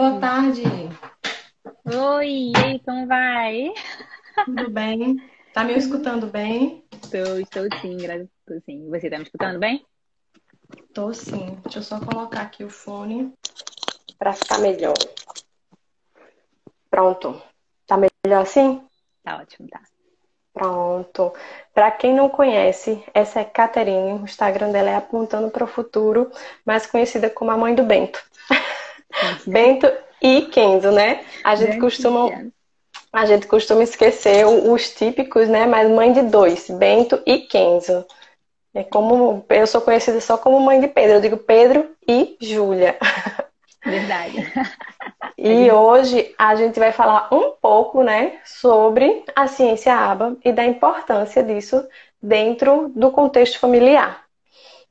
Boa tarde. Oi, e aí, como vai? Tudo bem? Tá me escutando bem? Estou, estou sim, graças a Deus, sim. Você tá me escutando bem? Tô sim. Deixa eu só colocar aqui o fone para ficar melhor. Pronto. Tá melhor assim? Tá ótimo, tá. Pronto. Para quem não conhece, essa é Caterine. O Instagram dela é Apontando para o Futuro, mais conhecida como a mãe do Bento. Bento e Kenzo, né? A gente Bento costuma a gente costuma esquecer os típicos, né? Mas mãe de dois, Bento e Kenzo. É como eu sou conhecida só como mãe de Pedro. Eu digo Pedro e Júlia. Verdade. E hoje a gente vai falar um pouco, né, sobre a ciência aba e da importância disso dentro do contexto familiar.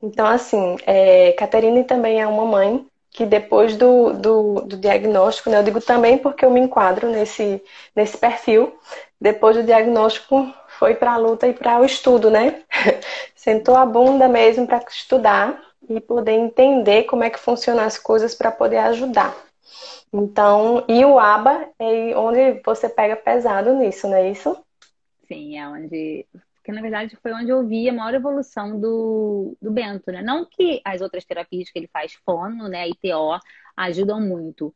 Então, assim, é, Caterine também é uma mãe que depois do, do, do, diagnóstico, né, eu digo também porque eu me enquadro nesse, nesse perfil, depois do diagnóstico foi para a luta e para o estudo, né? Sentou a bunda mesmo para estudar e poder entender como é que funcionam as coisas para poder ajudar. Então, e o ABA é onde você pega pesado nisso, não é isso? Sim, é onde porque na verdade foi onde eu vi a maior evolução do, do Bento, né? Não que as outras terapias que ele faz, fono, né, ITO, ajudam muito,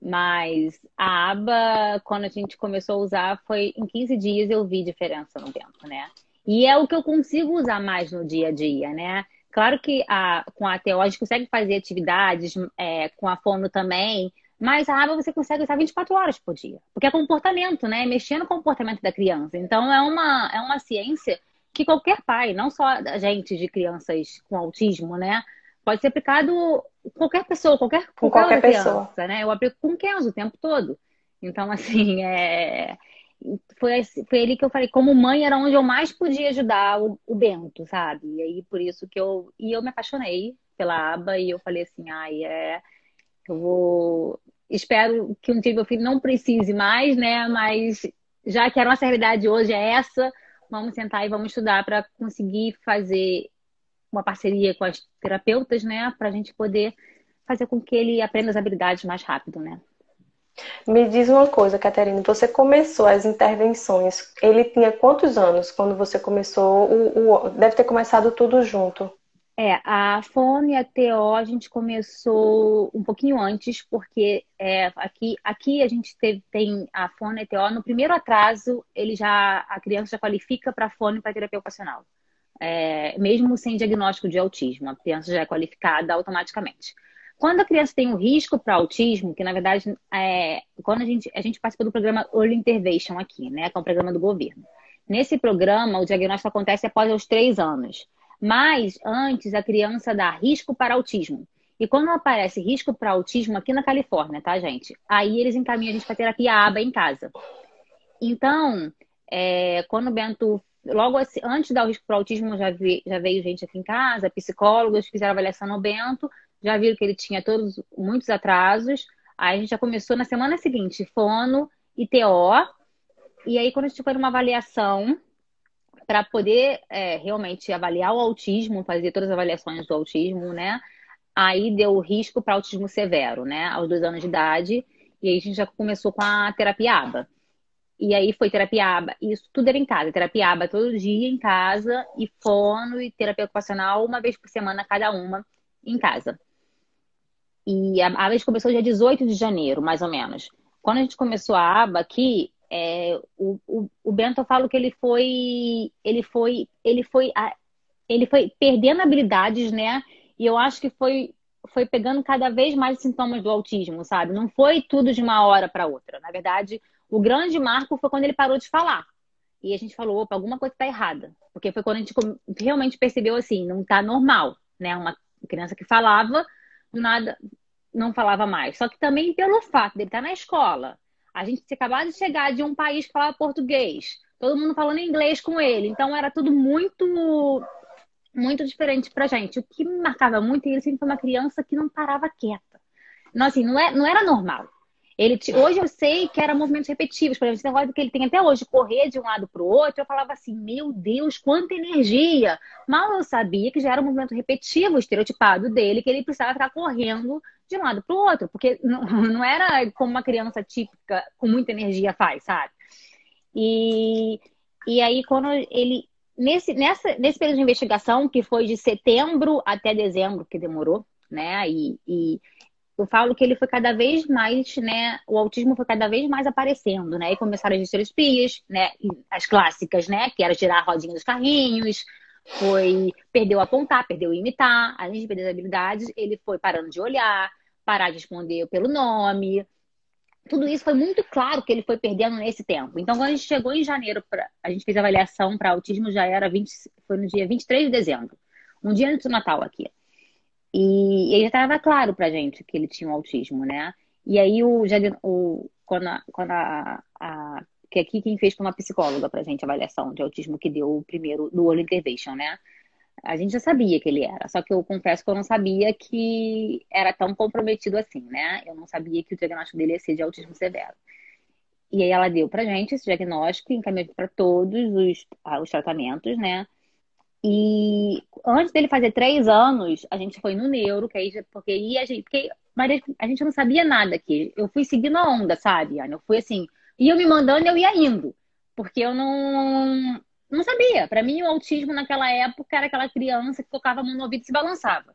mas a aba, quando a gente começou a usar, foi em 15 dias eu vi diferença no Bento, né? E é o que eu consigo usar mais no dia a dia, né? Claro que a, com a ATO a gente consegue fazer atividades, é, com a fono também, mas a aba você consegue usar 24 horas por dia. Porque é comportamento, né? Mexer no comportamento da criança. Então é uma, é uma ciência que qualquer pai, não só a gente de crianças com autismo, né? Pode ser aplicado qualquer pessoa, qualquer, com qualquer, pessoa. criança, né? Eu aplico com Kenzo o tempo todo. Então, assim, é... foi, foi ali que eu falei, como mãe era onde eu mais podia ajudar o, o Bento, sabe? E aí, por isso que eu... E eu me apaixonei pela aba e eu falei assim, ai, é... Eu vou espero que um dia meu filho não precise mais, né? Mas já que a nossa realidade hoje é essa, vamos sentar e vamos estudar para conseguir fazer uma parceria com as terapeutas, né? Para a gente poder fazer com que ele aprenda as habilidades mais rápido, né? Me diz uma coisa, Caterina, você começou as intervenções, ele tinha quantos anos quando você começou? O, o, deve ter começado tudo junto. É, a FON e a TO a gente começou um pouquinho antes, porque é, aqui, aqui a gente teve, tem a FON e a TO. No primeiro atraso, ele já, a criança já qualifica para a FON e para terapia ocupacional. É, mesmo sem diagnóstico de autismo, a criança já é qualificada automaticamente. Quando a criança tem um risco para autismo, que na verdade é, quando a gente, a gente participa do programa Early Intervention aqui, né, que é um programa do governo. Nesse programa, o diagnóstico acontece após os três anos. Mas antes a criança dá risco para autismo. E quando aparece risco para autismo aqui na Califórnia, tá, gente? Aí eles encaminham a gente para terapia ABA em casa. Então, é, quando o Bento, logo assim, antes de dar o risco para autismo, já, vi, já veio gente aqui em casa, psicólogos, fizeram avaliação no Bento, já viram que ele tinha todos muitos atrasos. Aí a gente já começou na semana seguinte, fono e TO. E aí, quando a gente foi numa avaliação, para poder é, realmente avaliar o autismo, fazer todas as avaliações do autismo, né? Aí deu risco para autismo severo, né? Aos dois anos de idade. E aí a gente já começou com a terapia ABA. E aí foi terapia ABA. Isso tudo era em casa. Terapia ABA todo dia em casa. E fono e terapia ocupacional uma vez por semana cada uma em casa. E a ABA começou dia 18 de janeiro, mais ou menos. Quando a gente começou a ABA aqui, é, o, o, o, Bento eu falo que ele foi ele foi ele foi ele foi perdendo habilidades né? E eu acho que foi foi pegando cada vez mais sintomas do autismo sabe? Não foi tudo de uma hora para outra. Na verdade o grande marco foi quando ele parou de falar. E a gente falou opa alguma coisa está errada. Porque foi quando a gente realmente percebeu assim não está normal né? Uma criança que falava do nada não falava mais. Só que também pelo fato dele estar tá na escola a gente tinha acabado de chegar de um país que falava português, todo mundo falando inglês com ele. Então era tudo muito muito diferente pra gente. O que me marcava muito, ele sempre foi uma criança que não parava quieta. Não, assim, não, é, não era normal. Ele, hoje eu sei que era movimentos repetitivos, por exemplo, esse negócio que ele tem até hoje, correr de um lado para o outro, eu falava assim, meu Deus, quanta energia! Mal eu sabia que já era um movimento repetitivo, estereotipado dele, que ele precisava ficar correndo de um lado para o outro, porque não, não era como uma criança típica com muita energia faz, sabe? E, e aí, quando ele. Nesse, nessa, nesse período de investigação, que foi de setembro até dezembro, que demorou, né? E, e eu falo que ele foi cada vez mais, né? O autismo foi cada vez mais aparecendo, né? E começaram as terapias, né? As clássicas, né? Que era girar a rodinha dos carrinhos, foi perdeu apontar, perdeu imitar, além de perder as habilidades, ele foi parando de olhar, parar de responder pelo nome. Tudo isso foi muito claro que ele foi perdendo nesse tempo. Então, quando a gente chegou em janeiro, pra, a gente fez a avaliação para autismo, já era 20, foi no dia 23 de dezembro, um dia antes do Natal aqui. E, e já estava claro pra gente que ele tinha um autismo, né? E aí, o, o, quando, a, quando a, a que aqui quem fez foi uma psicóloga pra gente a avaliação de autismo que deu o primeiro do All Intervention, né? A gente já sabia que ele era, só que eu confesso que eu não sabia que era tão comprometido assim, né? Eu não sabia que o diagnóstico dele ia ser de autismo severo. E aí ela deu pra gente esse diagnóstico, encaminhou para todos os, ah, os tratamentos, né? E antes dele fazer três anos, a gente foi no neuro, que aí, porque aí a gente, porque, mas a gente não sabia nada aqui. Eu fui seguindo a onda, sabe, Ana? Eu fui assim, ia me mandando e eu ia indo. Porque eu não, não sabia. Para mim, o autismo naquela época era aquela criança que tocava a mão no ouvido e se balançava.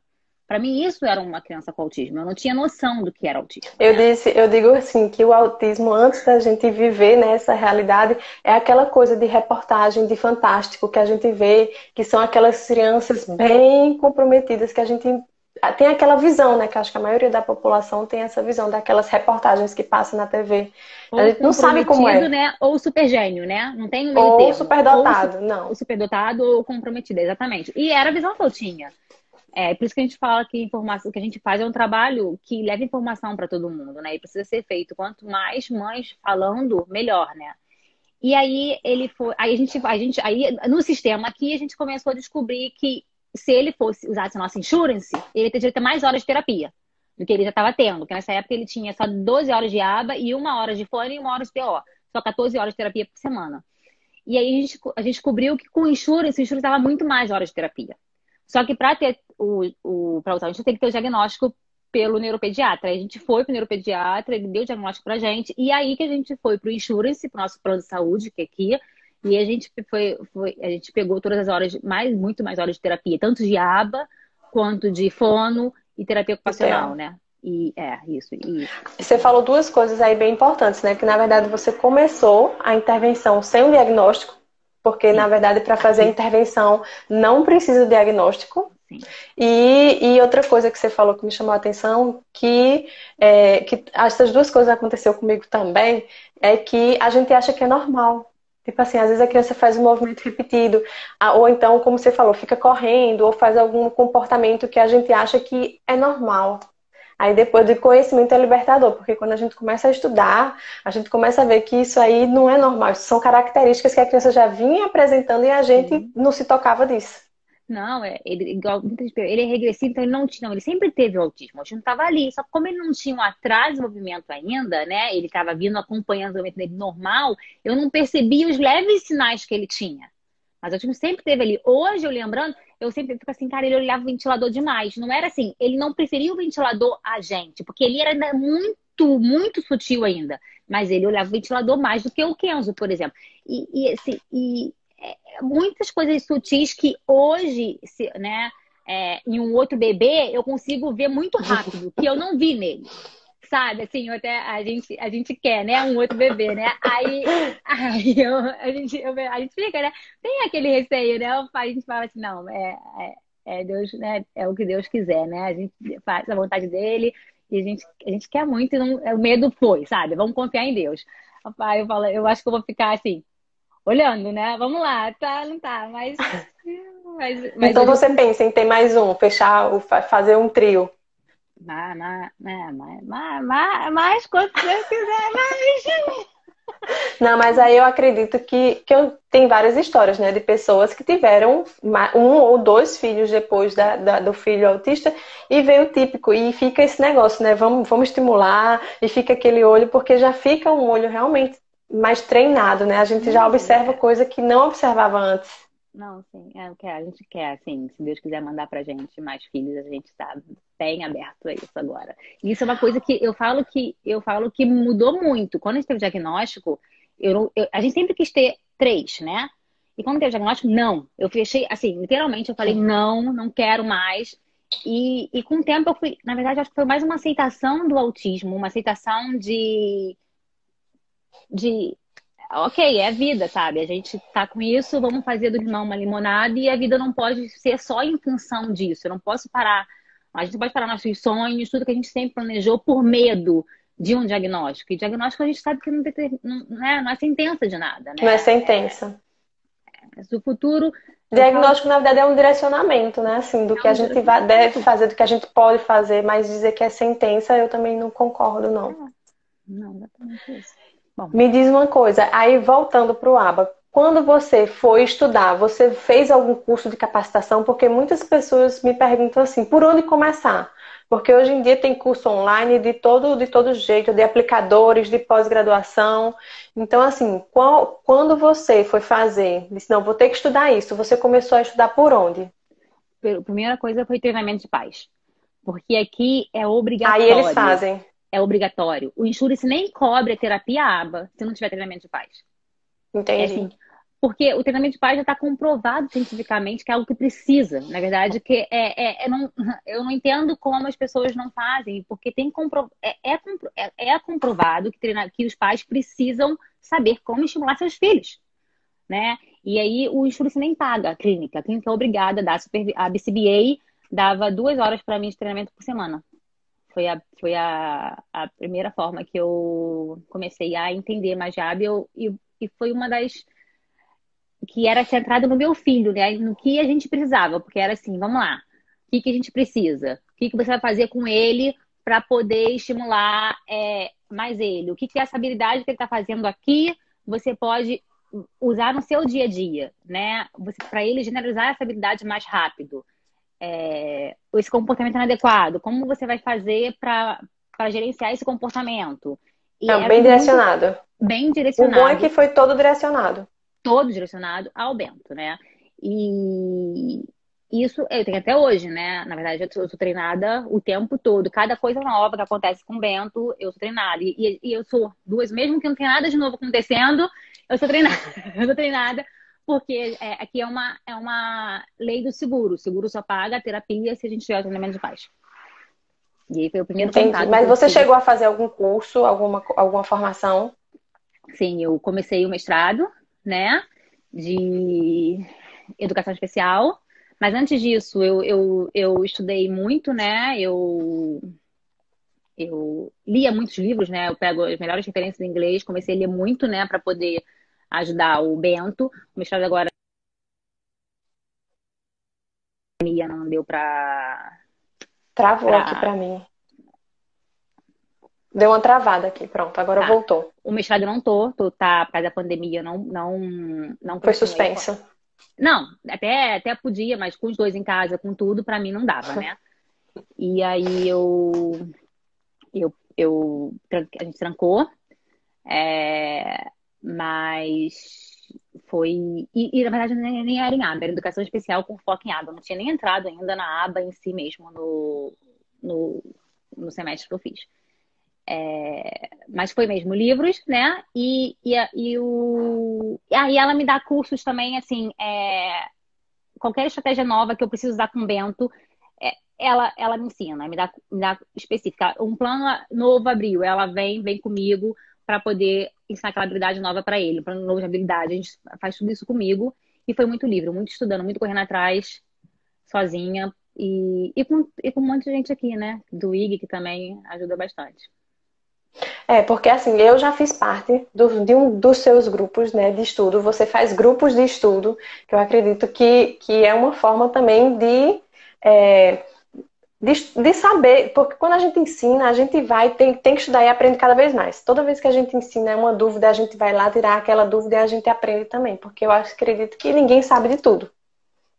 Para mim, isso era uma criança com autismo. Eu não tinha noção do que era autismo. Eu, disse, eu digo assim, que o autismo, antes da gente viver nessa realidade, é aquela coisa de reportagem de fantástico que a gente vê, que são aquelas crianças bem comprometidas que a gente tem aquela visão, né? Que acho que a maioria da população tem essa visão daquelas reportagens que passam na TV. Ou a gente não sabe como é. Né? Ou super gênio, né? Não tem um meio Ou superdotado, não. Ou superdotado ou comprometido, exatamente. E era a visão que eu tinha. É por isso que a gente fala que informação que a gente faz é um trabalho que leva informação para todo mundo, né? E precisa ser feito. Quanto mais mães falando, melhor, né? E aí ele foi, aí a gente, a gente, aí no sistema aqui a gente começou a descobrir que se ele fosse usasse nossa insurance, ele teria ter mais horas de terapia do que ele já estava tendo, porque nessa época ele tinha só 12 horas de aba e uma hora de fone e uma hora de TO, só 14 horas de terapia por semana. E aí a gente, a gente descobriu que com insurance, o insurance dava muito mais horas de terapia. Só que para ter o, o para usar, a gente tem que ter o diagnóstico pelo neuropediatra. A gente foi para o neuropediatra, ele deu o diagnóstico para gente, e aí que a gente foi para o insurance, para o nosso plano de saúde, que é aqui, e a gente foi, foi, a gente pegou todas as horas, mais, muito mais horas de terapia, tanto de aba quanto de fono e terapia ocupacional, né? E é isso, isso. Você falou duas coisas aí bem importantes, né? Que na verdade você começou a intervenção sem o diagnóstico, porque, na verdade, para fazer a intervenção não precisa de diagnóstico. E, e, outra coisa que você falou que me chamou a atenção, que, é, que essas duas coisas aconteceu comigo também, é que a gente acha que é normal. Tipo assim, às vezes a criança faz um movimento repetido, ou então, como você falou, fica correndo, ou faz algum comportamento que a gente acha que é normal. Aí depois de conhecimento é libertador, porque quando a gente começa a estudar, a gente começa a ver que isso aí não é normal, isso são características que a criança já vinha apresentando e a gente uhum. não se tocava disso. Não, é, ele, igual, ele é regressivo, então ele não tinha, não, ele sempre teve o autismo, o autismo estava ali, só que como ele não tinha um atraso de movimento ainda, né, ele estava vindo acompanhando o movimento dele normal, eu não percebia os leves sinais que ele tinha. Mas o autismo sempre teve ali. Hoje, eu lembrando, eu sempre fico assim, cara, ele olhava o ventilador demais. Não era assim, ele não preferia o ventilador a gente, porque ele era muito, muito sutil ainda. Mas ele olhava o ventilador mais do que o Kenzo, por exemplo. E, e, assim, e é, muitas coisas sutis que hoje, se, né, é, em um outro bebê, eu consigo ver muito rápido, que eu não vi nele sabe? Assim, até a gente, a gente quer, né? Um outro bebê, né? Aí, aí eu, a, gente, eu, a gente fica, né? Tem aquele receio, né? A gente fala assim, não, é, é, é Deus, né? É o que Deus quiser, né? A gente faz a vontade dele e a gente, a gente quer muito e não, o medo foi, sabe? Vamos confiar em Deus. Papai, eu falo, eu acho que eu vou ficar assim, olhando, né? Vamos lá, tá, não tá, mas. mas, mas então você pensa em ter mais um, fechar, fazer um trio. Mas, mas, mas, mas, mas, mas quanto você quiser, mas. Não, mas aí eu acredito que, que eu, tem várias histórias, né? De pessoas que tiveram um ou dois filhos depois da, da, do filho autista e veio o típico. E fica esse negócio, né? Vamos, vamos estimular e fica aquele olho, porque já fica um olho realmente mais treinado, né? A gente já observa coisa que não observava antes. Não, sim, é o que a gente quer, assim, se Deus quiser mandar pra gente mais filhos, a gente tá bem aberto a isso agora. E isso é uma coisa que eu falo que eu falo que mudou muito. Quando a gente teve o diagnóstico, eu, eu, a gente sempre quis ter três, né? E quando teve o diagnóstico, não. Eu fechei, assim, literalmente, eu falei, não, não quero mais. E, e com o tempo eu fui, na verdade, acho que foi mais uma aceitação do autismo, uma aceitação de. de ok, é vida, sabe? A gente tá com isso, vamos fazer do limão uma limonada e a vida não pode ser só em função disso. Eu não posso parar. A gente pode parar nossos sonhos, tudo que a gente sempre planejou por medo de um diagnóstico. E diagnóstico a gente sabe que não, não, é, não é sentença de nada, né? Não é sentença. É, é, o futuro. Diagnóstico, na verdade, é um direcionamento, né? Assim, do é que a gente deve fazer, do que a gente pode fazer, mas dizer que é sentença, eu também não concordo, não. É. Não, exatamente isso. Bom. Me diz uma coisa, aí voltando para o ABA, quando você foi estudar, você fez algum curso de capacitação? Porque muitas pessoas me perguntam assim, por onde começar? Porque hoje em dia tem curso online de todo, de todo jeito, de aplicadores, de pós-graduação. Então, assim, qual, quando você foi fazer, disse, não, vou ter que estudar isso, você começou a estudar por onde? A primeira coisa foi treinamento de pais. Porque aqui é obrigatório. Aí eles fazem é obrigatório. O Insurance nem cobre a terapia ABA se não tiver treinamento de pais. Entendi. É assim, porque o treinamento de pais já está comprovado cientificamente que é algo que precisa. Na verdade, que é, é, é não, eu não entendo como as pessoas não fazem, porque tem compro, é, é, é, é comprovado que, treina, que os pais precisam saber como estimular seus filhos. Né? E aí o Insurance nem paga a clínica. A clínica é obrigada a dar super, a BCBA dava duas horas para mim de treinamento por semana. Foi a, foi a, a primeira forma que eu comecei a entender mais Jab e, e foi uma das que era centrado no meu filho, né? No que a gente precisava, porque era assim, vamos lá, o que, que a gente precisa? O que, que você vai fazer com ele para poder estimular é, mais ele? O que, que é essa habilidade que ele está fazendo aqui? Você pode usar no seu dia a dia, né? Para ele generalizar essa habilidade mais rápido é, esse comportamento inadequado, como você vai fazer para gerenciar esse comportamento. E é bem direcionado. Bem direcionado. O bom é que foi todo direcionado. Todo direcionado ao Bento, né? E isso eu tenho até hoje, né? Na verdade, eu sou treinada o tempo todo. Cada coisa nova que acontece com o Bento, eu sou treinada. E, e eu sou duas, mesmo que não tenha nada de novo acontecendo, eu sou treinada. eu sou treinada porque é, aqui é uma, é uma lei do seguro. O seguro só paga a terapia se a gente tiver treinamento de paz. E aí foi o primeiro Entendi. contato. Mas você chegou a fazer algum curso, alguma, alguma formação? Sim, eu comecei o mestrado, né, de educação especial. Mas antes disso, eu, eu, eu estudei muito, né? Eu, eu lia muitos livros, né? Eu pego as melhores referências em inglês, comecei a ler muito, né, para poder ajudar o Bento. O mestrado agora não deu para Travou pra... aqui para mim. Deu uma travada aqui, pronto, agora tá. voltou. O mestrado não tô, tô tá, por causa da pandemia, não não não Foi suspenso. Não, até até podia, mas com os dois em casa, com tudo, para mim não dava, né? E aí eu eu eu a gente trancou. É, mas foi. E, e, na verdade nem, nem era em aba, era educação especial com foco em aba. Não tinha nem entrado ainda na aba em si mesmo no, no, no semestre que eu fiz. É, mas foi mesmo livros, né? E, e, e o. Aí ela me dá cursos também, assim, é, qualquer estratégia nova que eu preciso usar com o Bento, é, ela, ela me ensina, me dá, me dá específica. Um plano novo abriu, ela vem, vem comigo para poder ensinar aquela habilidade nova para ele, para um novo de habilidade. A gente faz tudo isso comigo e foi muito livre, muito estudando, muito correndo atrás, sozinha e, e, com, e com um monte de gente aqui, né? Do IG, que também ajuda bastante. É, porque assim, eu já fiz parte do, de um dos seus grupos né, de estudo. Você faz grupos de estudo, que eu acredito que, que é uma forma também de é, de, de, saber, porque quando a gente ensina, a gente vai, tem, tem que estudar e aprende cada vez mais. Toda vez que a gente ensina uma dúvida, a gente vai lá tirar aquela dúvida e a gente aprende também, porque eu acredito que ninguém sabe de tudo.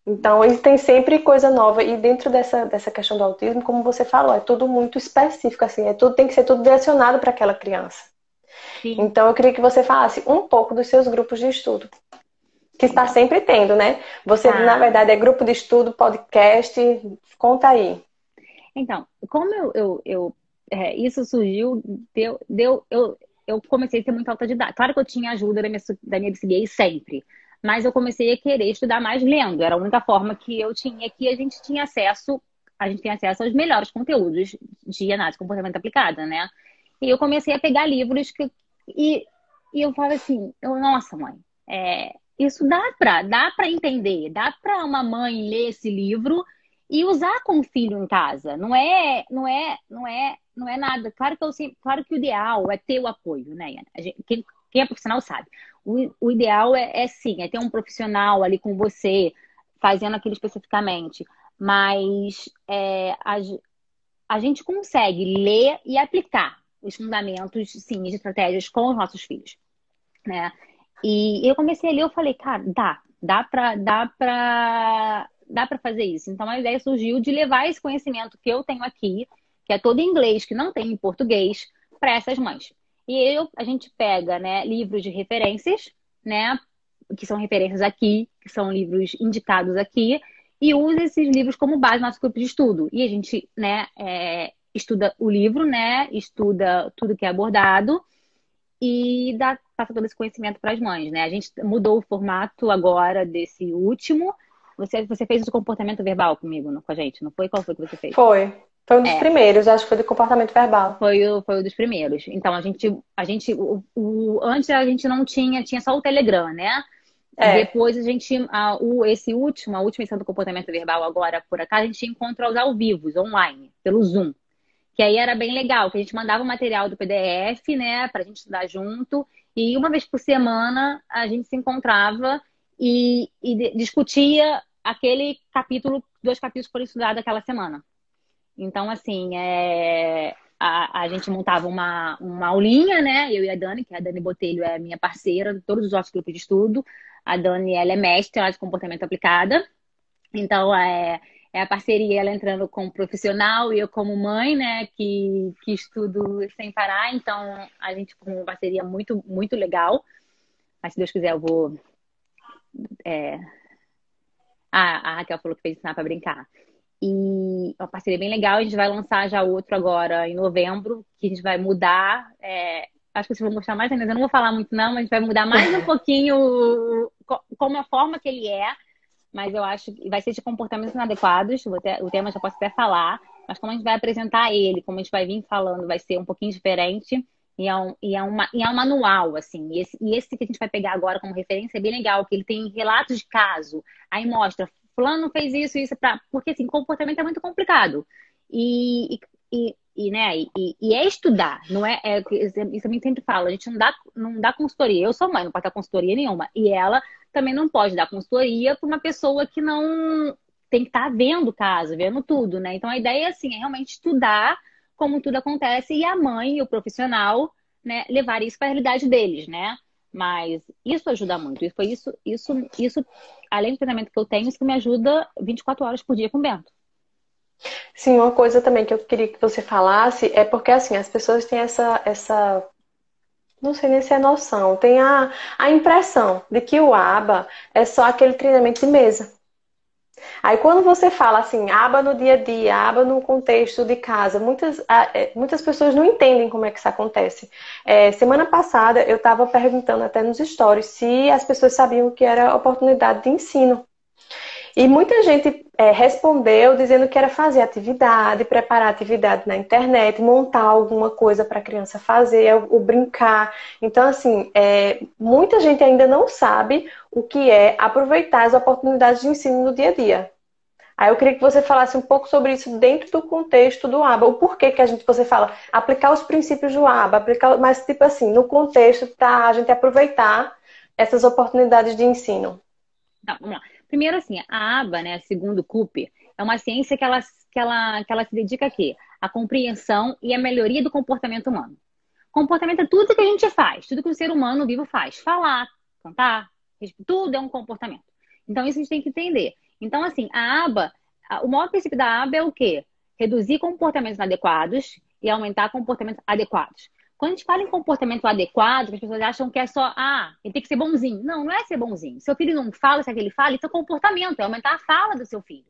Então, eles têm sempre coisa nova. E dentro dessa, dessa questão do autismo, como você falou, é tudo muito específico, assim, é tudo, tem que ser tudo direcionado para aquela criança. Sim. Então, eu queria que você falasse um pouco dos seus grupos de estudo. Que está sempre tendo, né? Você, ah. na verdade, é grupo de estudo, podcast. Conta aí. Então, como eu, eu, eu é, isso surgiu, deu, deu, eu, eu comecei a ter muita autodidata. Claro que eu tinha ajuda da minha, da minha sempre mas eu comecei a querer estudar mais lendo. Era a única forma que eu tinha que a gente tinha acesso, a gente tem acesso aos melhores conteúdos de análise de comportamento aplicada, né? E eu comecei a pegar livros que, e, e eu falo assim, eu, nossa mãe, é, isso dá para dá para entender, dá para uma mãe ler esse livro e usar com o filho em casa. Não é, não é, não é, não é nada. Claro que eu, claro que o ideal é ter o apoio, né? Gente, quem, quem é profissional sabe. O, o ideal é, é sim, é ter um profissional ali com você, fazendo aquilo especificamente. Mas é, a, a gente consegue ler e aplicar os fundamentos, sim, de estratégias com os nossos filhos, né? E eu comecei a ler, eu falei, cara, dá, dá pra, dá pra, dá pra fazer isso. Então a ideia surgiu de levar esse conhecimento que eu tenho aqui, que é todo em inglês, que não tem em português, para essas mães. E eu, a gente pega né, livros de referências, né, que são referências aqui, que são livros indicados aqui, e usa esses livros como base no nosso grupo de estudo. E a gente né, é, estuda o livro, né, estuda tudo que é abordado e dá, passa todo esse conhecimento para as mães. Né? A gente mudou o formato agora desse último. Você, você fez o comportamento verbal comigo, com a gente, não foi? Qual foi que você fez? Foi. Foi um dos é. primeiros, acho que foi de comportamento verbal. Foi, o, foi um dos primeiros. Então, a gente, a gente o, o, antes a gente não tinha, tinha só o Telegram, né? É. Depois a gente, a, o, esse último, a última edição do comportamento verbal agora, por acaso, a gente encontra os ao vivo, online, pelo Zoom. Que aí era bem legal, que a gente mandava o material do PDF, né, pra gente estudar junto. E uma vez por semana a gente se encontrava e, e discutia aquele capítulo, dois capítulos por estudar daquela semana. Então, assim, é, a, a gente montava uma, uma aulinha, né? Eu e a Dani, que a Dani Botelho é minha parceira de todos os nossos grupos de estudo. A Dani, ela é mestre de comportamento aplicada. Então, é, é a parceria, ela entrando como profissional e eu como mãe, né? Que, que estudo sem parar. Então, a gente com uma parceria muito, muito legal. Mas, se Deus quiser, eu vou... É... Ah, a Raquel falou que fez ensinar para brincar. E é uma parceria bem legal. A gente vai lançar já outro agora em novembro, que a gente vai mudar. É, acho que vocês vão gostar mais ainda. Eu não vou falar muito, não, mas a gente vai mudar mais um pouquinho como a forma que ele é. Mas eu acho que vai ser de comportamentos inadequados. O tema já posso até falar. Mas como a gente vai apresentar ele, como a gente vai vir falando, vai ser um pouquinho diferente. E é, um, e é, uma, e é um manual, assim. E esse, e esse que a gente vai pegar agora como referência é bem legal, que ele tem relatos de caso. Aí mostra fulano fez isso, isso, pra... porque assim, comportamento é muito complicado. E, e, e né, e, e, é estudar, não é, é isso também sempre falo, a gente não dá, não dá consultoria. Eu sou mãe, não pode dar consultoria nenhuma. E ela também não pode dar consultoria para uma pessoa que não tem que estar tá vendo o caso, vendo tudo, né? Então a ideia assim, é realmente estudar como tudo acontece e a mãe e o profissional, né, levar isso para a realidade deles, né? Mas isso ajuda muito. E foi isso, isso, isso, além do treinamento que eu tenho, isso que me ajuda 24 horas por dia com o Bento. Sim, uma coisa também que eu queria que você falasse é porque assim, as pessoas têm essa, essa não sei nem se é noção, tem a, a impressão de que o ABA é só aquele treinamento de mesa. Aí quando você fala assim, aba no dia a dia, aba no contexto de casa, muitas, é, muitas pessoas não entendem como é que isso acontece. É, semana passada eu estava perguntando até nos stories se as pessoas sabiam que era oportunidade de ensino. E muita gente é, respondeu dizendo que era fazer atividade, preparar atividade na internet, montar alguma coisa para a criança fazer, o, brincar. Então, assim, é, muita gente ainda não sabe o que é aproveitar as oportunidades de ensino no dia a dia. Aí eu queria que você falasse um pouco sobre isso dentro do contexto do ABA. O porquê que a gente, você fala, aplicar os princípios do ABA, aplicar, mas tipo assim, no contexto para a gente aproveitar essas oportunidades de ensino. Tá, vamos lá. Primeiro, assim, a aba, né, segundo Cooper, é uma ciência que ela que ela, que ela se dedica a quê? A compreensão e a melhoria do comportamento humano. Comportamento é tudo que a gente faz, tudo que o ser humano vivo faz. Falar, cantar, tudo é um comportamento. Então, isso a gente tem que entender. Então, assim, a aba, o maior princípio da aba é o quê? Reduzir comportamentos inadequados e aumentar comportamentos adequados. Quando a gente fala em comportamento adequado, as pessoas acham que é só, ah, ele tem que ser bonzinho. Não, não é ser bonzinho. Seu filho não fala, se é que ele fala, é comportamento, é aumentar a fala do seu filho.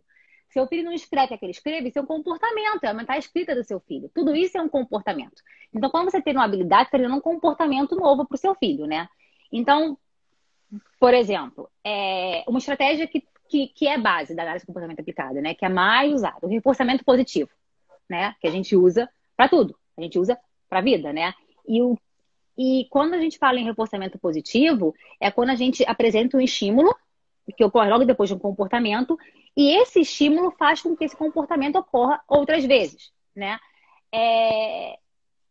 Seu filho não escreve, é que ele escreve, isso é um comportamento, é aumentar a escrita do seu filho. Tudo isso é um comportamento. Então, quando você tem uma habilidade, está treinando um comportamento novo para o seu filho, né? Então, por exemplo, é uma estratégia que, que, que, é base da análise de comportamento aplicada, né? Que é mais usada, o reforçamento positivo, né? Que a gente usa para tudo. A gente usa para a vida, né? E, o, e quando a gente fala em reforçamento positivo, é quando a gente apresenta um estímulo, que ocorre logo depois de um comportamento, e esse estímulo faz com que esse comportamento ocorra outras vezes, né? É,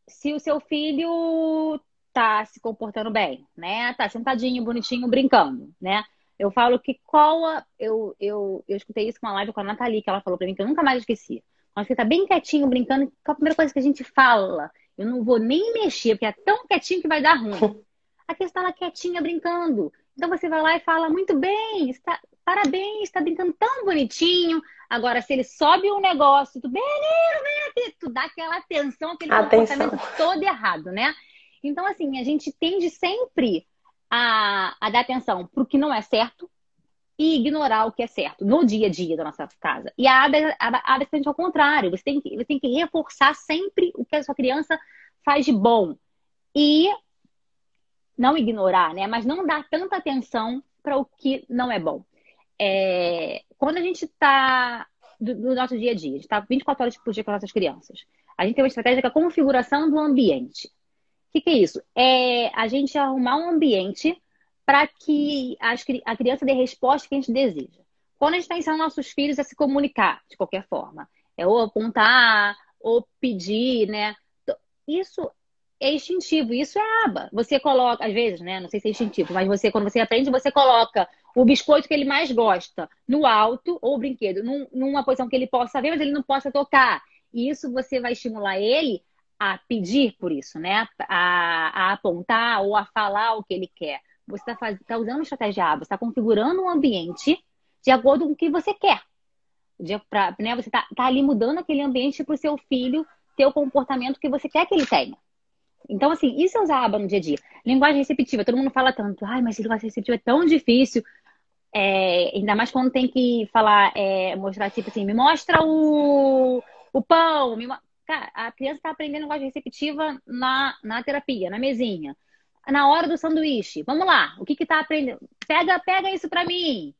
se o seu filho tá se comportando bem, né? Tá sentadinho, bonitinho, brincando, né? Eu falo que qual a... eu, eu, eu escutei isso com uma live com a Nathalie, que ela falou pra mim, que eu nunca mais esqueci. Quando você tá bem quietinho, brincando, qual a primeira coisa que a gente fala? Eu não vou nem mexer, porque é tão quietinho que vai dar ruim. A questão é quietinha, brincando. Então você vai lá e fala, muito bem, está... parabéns, está brincando tão bonitinho. Agora, se ele sobe um negócio, tu, menino, vem aqui, tu dá aquela atenção, aquele atenção. comportamento todo errado, né? Então, assim, a gente tende sempre a, a dar atenção para o que não é certo e ignorar o que é certo no dia a dia da nossa casa. E a ABA, a é ao contrário. Você tem, que, você tem que reforçar sempre o que a sua criança faz de bom. E não ignorar, né? Mas não dar tanta atenção para o que não é bom. É, quando a gente está no nosso dia a dia, a gente está 24 horas por dia com as nossas crianças, a gente tem uma estratégia que é a configuração do ambiente. O que, que é isso? É a gente arrumar um ambiente para que a criança dê resposta que a gente deseja. Quando a gente está ensinando nossos filhos a se comunicar de qualquer forma, é ou apontar, ou pedir, né? Isso é instintivo, isso é aba. Você coloca, às vezes, né? Não sei se é instintivo, mas você, quando você aprende, você coloca o biscoito que ele mais gosta no alto, ou o brinquedo, num, numa posição que ele possa ver, mas ele não possa tocar. E isso você vai estimular ele a pedir por isso, né? A, a apontar ou a falar o que ele quer. Você está tá usando uma estratégia A, você está configurando um ambiente de acordo com o que você quer. De, pra, né? Você está tá ali mudando aquele ambiente para o seu filho ter o comportamento que você quer que ele tenha. Então, assim, isso é usar aba no dia a dia. Linguagem receptiva, todo mundo fala tanto, ai, mas linguagem receptiva é tão difícil. É, ainda mais quando tem que falar, é, mostrar, tipo assim, me mostra o, o pão, me, Cara, a criança está aprendendo linguagem receptiva na, na terapia, na mesinha. Na hora do sanduíche. Vamos lá, o que que tá aprendendo? Pega, pega isso para mim.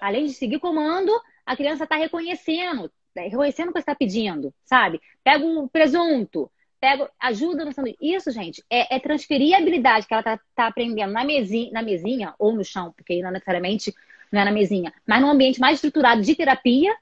Além de seguir comando, a criança está reconhecendo, tá reconhecendo o que está pedindo, sabe? Pega o presunto, pega, ajuda no sanduíche. Isso, gente, é, é transferir a habilidade que ela está tá aprendendo na mesinha, na mesinha ou no chão, porque não necessariamente não é na mesinha, mas num ambiente mais estruturado de terapia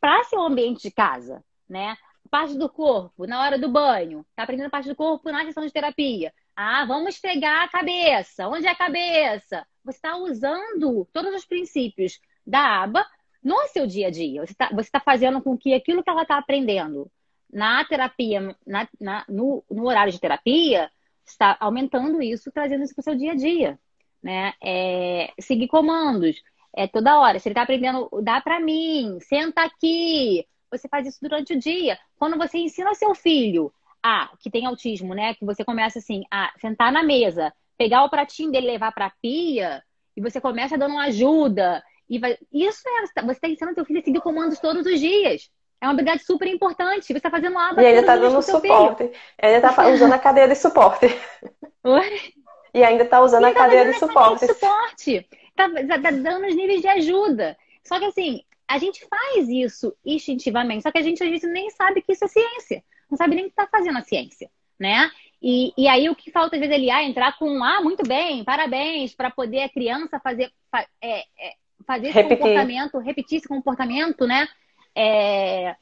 para ser um ambiente de casa, né? parte do corpo na hora do banho. Tá aprendendo parte do corpo na sessão de terapia. Ah, vamos pegar a cabeça. Onde é a cabeça? Você está usando todos os princípios da aba no seu dia a dia. Você está tá fazendo com que aquilo que ela está aprendendo na terapia, na, na, no, no, horário de terapia, está aumentando isso, trazendo isso para o seu dia a dia. Né? É, seguir comandos. É toda hora. Se ele está aprendendo, dá para mim, senta aqui, você faz isso durante o dia. Quando você ensina seu filho a que tem autismo, né? Que você começa assim a sentar na mesa, pegar o pratinho dele, levar para a pia, e você começa dando uma ajuda. E vai... Isso é, você está ensinando seu filho a seguir comandos todos os dias. É uma habilidade super importante. Você está fazendo aba. E ainda está dando suporte. Ele está usando a cadeia de suporte. Oi? E ainda está usando a tá cadeia de suporte. suporte. Está tá dando os níveis de ajuda. Só que assim, a gente faz isso instintivamente, só que a gente às vezes nem sabe que isso é ciência. Não sabe nem que está fazendo a ciência, né? E, e aí o que falta às vezes ele ah, entrar com ah, muito bem, parabéns, para poder a criança fazer, é, é, fazer esse comportamento, repetir esse comportamento, né? É,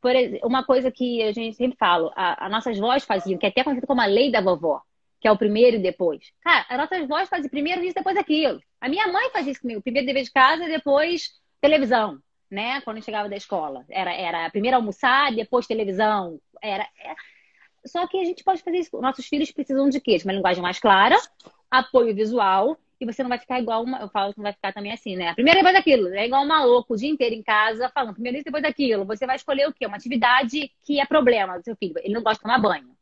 por exemplo, uma coisa que a gente sempre fala, as nossas vozes faziam, que é até conhecido como a lei da vovó, que é o primeiro e depois. Cara, as nossas vozes faziam primeiro isso, depois aquilo. A minha mãe fazia isso comigo, primeiro dever de casa, depois televisão. Né? Quando chegava da escola. Era, era primeiro almoçar, depois televisão. Era. É. Só que a gente pode fazer isso. Nossos filhos precisam de quê? De uma linguagem mais clara, apoio visual, e você não vai ficar igual uma. Eu falo que não vai ficar também assim, né? Primeiro depois daquilo. É igual um maluco o dia inteiro em casa, falando primeiro isso, depois daquilo. Você vai escolher o quê? Uma atividade que é problema do seu filho. Ele não gosta de tomar banho.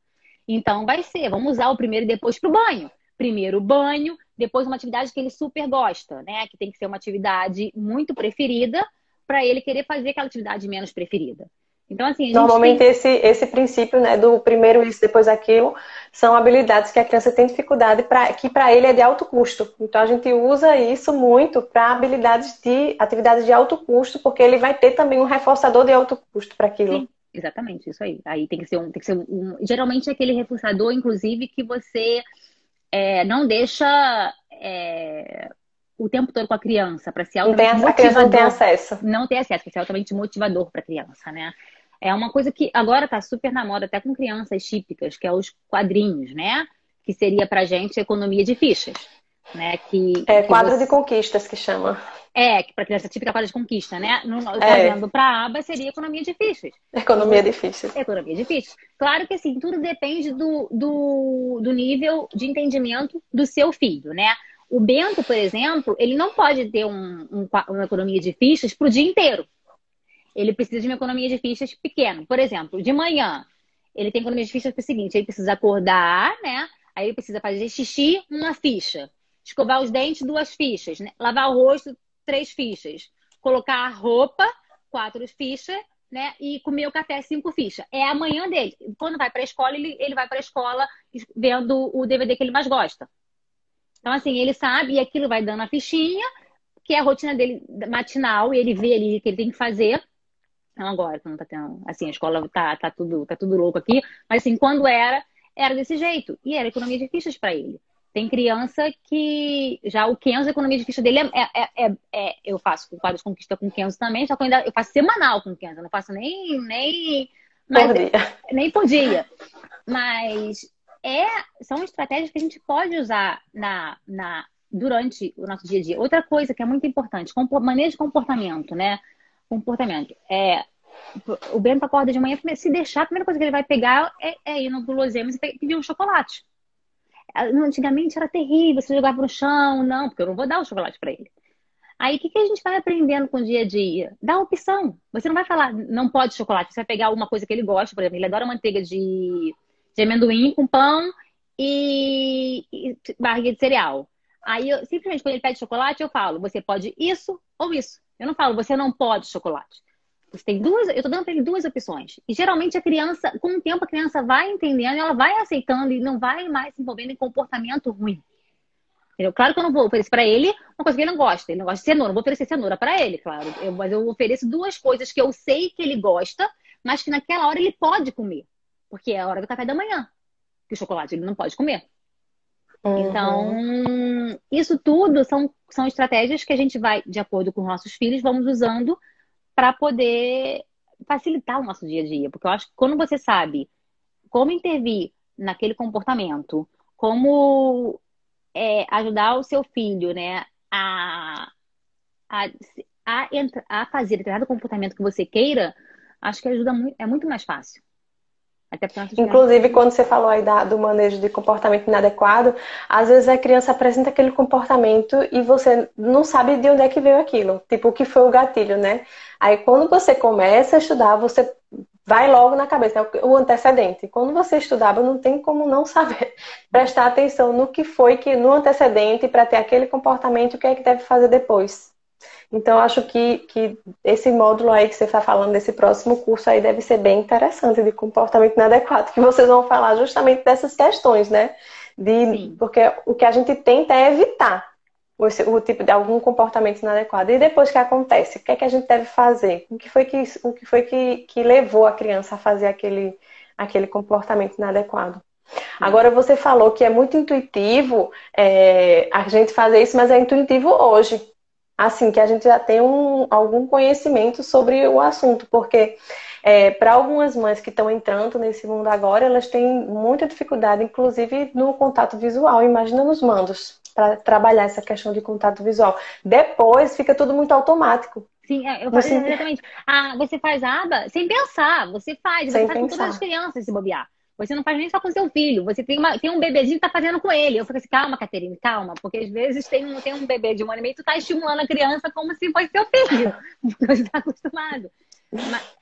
Então vai ser, vamos usar o primeiro e depois pro banho. Primeiro banho, depois uma atividade que ele super gosta, né? Que tem que ser uma atividade muito preferida para ele querer fazer aquela atividade menos preferida. Então, assim, Normalmente tem... esse, esse princípio, né, do primeiro isso, depois aquilo, são habilidades que a criança tem dificuldade, pra, que para ele é de alto custo. Então a gente usa isso muito para habilidades de atividades de alto custo, porque ele vai ter também um reforçador de alto custo para aquilo. Sim, exatamente, isso aí. Aí tem que ser um, tem que ser um, geralmente é aquele reforçador, inclusive, que você é, não deixa é, o tempo todo com a criança para ser altamente não tem. A criança não tem acesso. Não tem acesso, para ser altamente motivador para a criança, né? É uma coisa que agora está super na moda, até com crianças típicas, que é os quadrinhos, né? Que seria pra gente economia de fichas. Né? Que, é que quadro você... de conquistas que chama. É, que para criança típica quadro de conquista, né? No, é. Trazendo para a aba seria economia de fichas. Economia de fichas. Economia de fichas. Claro que assim, tudo depende do, do, do nível de entendimento do seu filho, né? O Bento, por exemplo, ele não pode ter um, um, uma economia de fichas para o dia inteiro ele precisa de uma economia de fichas pequena. Por exemplo, de manhã, ele tem economia de fichas para o seguinte: ele precisa acordar, né? Aí ele precisa fazer xixi, uma ficha. Escovar os dentes, duas fichas. Né? Lavar o rosto, três fichas. Colocar a roupa, quatro fichas. Né? E comer o café, cinco fichas. É a manhã dele. Quando vai para a escola, ele, ele vai para a escola vendo o DVD que ele mais gosta. Então, assim, ele sabe e aquilo vai dando a fichinha, que é a rotina dele matinal, e ele vê ali o que ele tem que fazer. Não agora, que não tá tendo. Assim, a escola tá, tá, tudo, tá tudo louco aqui. Mas assim, quando era, era desse jeito. E era economia de fichas para ele. Tem criança que já o Kenzo, a economia de ficha dele é, é, é, é eu faço com quadros conquista com Kenzo também, só que eu, ainda, eu faço semanal com Kenzo, eu não faço nem nem mas, por nem por dia. Mas é, são estratégias que a gente pode usar na, na durante o nosso dia a dia. Outra coisa que é muito importante, manejo de comportamento, né? comportamento. É, o Bento acorda de manhã, se deixar, a primeira coisa que ele vai pegar é, é ir no Guloseimas e pedir um chocolate. Antigamente era terrível, você jogava no chão, não, porque eu não vou dar o chocolate para ele. Aí o que, que a gente vai aprendendo com o dia a dia? Dá opção. Você não vai falar, não pode chocolate, você vai pegar alguma coisa que ele gosta, por exemplo, ele adora manteiga de, de amendoim com pão e, e barriga de cereal. Aí, eu, simplesmente, quando ele pede chocolate, eu falo, você pode isso ou isso. Eu não falo, você não pode chocolate. Você tem duas, eu tô dando para ele duas opções. E geralmente a criança, com o tempo, a criança vai entendendo, ela vai aceitando e não vai mais se envolvendo em comportamento ruim. Entendeu? Claro que eu não vou oferecer para ele uma coisa que ele não gosta. Ele não gosta de cenoura, não vou oferecer cenoura para ele, claro. Eu, mas eu ofereço duas coisas que eu sei que ele gosta, mas que naquela hora ele pode comer. Porque é a hora do café da manhã. Que o chocolate ele não pode comer. Uhum. Então, isso tudo são, são estratégias que a gente vai, de acordo com nossos filhos, vamos usando para poder facilitar o nosso dia a dia. Porque eu acho que quando você sabe como intervir naquele comportamento, como é, ajudar o seu filho né, a, a, a, a fazer determinado comportamento que você queira, acho que ajuda muito, é muito mais fácil. Inclusive, quando você falou aí da, do manejo de comportamento inadequado, às vezes a criança apresenta aquele comportamento e você não sabe de onde é que veio aquilo. Tipo, o que foi o gatilho, né? Aí, quando você começa a estudar, você vai logo na cabeça, é o antecedente. Quando você estudava, não tem como não saber. Prestar atenção no que foi que no antecedente para ter aquele comportamento, o que é que deve fazer depois. Então, acho que, que esse módulo aí que você está falando, desse próximo curso aí, deve ser bem interessante de comportamento inadequado, que vocês vão falar justamente dessas questões, né? De, porque o que a gente tenta é evitar o, o, tipo de algum comportamento inadequado. E depois que acontece, o que é que a gente deve fazer? O que foi que, o que, foi que, que levou a criança a fazer aquele, aquele comportamento inadequado? Agora você falou que é muito intuitivo é, a gente fazer isso, mas é intuitivo hoje assim, que a gente já tem um, algum conhecimento sobre o assunto, porque é, para algumas mães que estão entrando nesse mundo agora, elas têm muita dificuldade, inclusive no contato visual, imagina nos mandos, para trabalhar essa questão de contato visual. Depois fica tudo muito automático. Sim, é, eu falo você... exatamente. Ah, você faz aba sem pensar, você faz, você faz com todas as crianças se bobear. Você não faz nem só com seu filho. Você tem, uma, tem um bebezinho que tá fazendo com ele. Eu falei assim, calma, Caterine, calma. Porque às vezes tem um, tem um bebê de um ano e meio, tu tá estimulando a criança como se fosse seu filho. Porque você tá acostumado. Mas,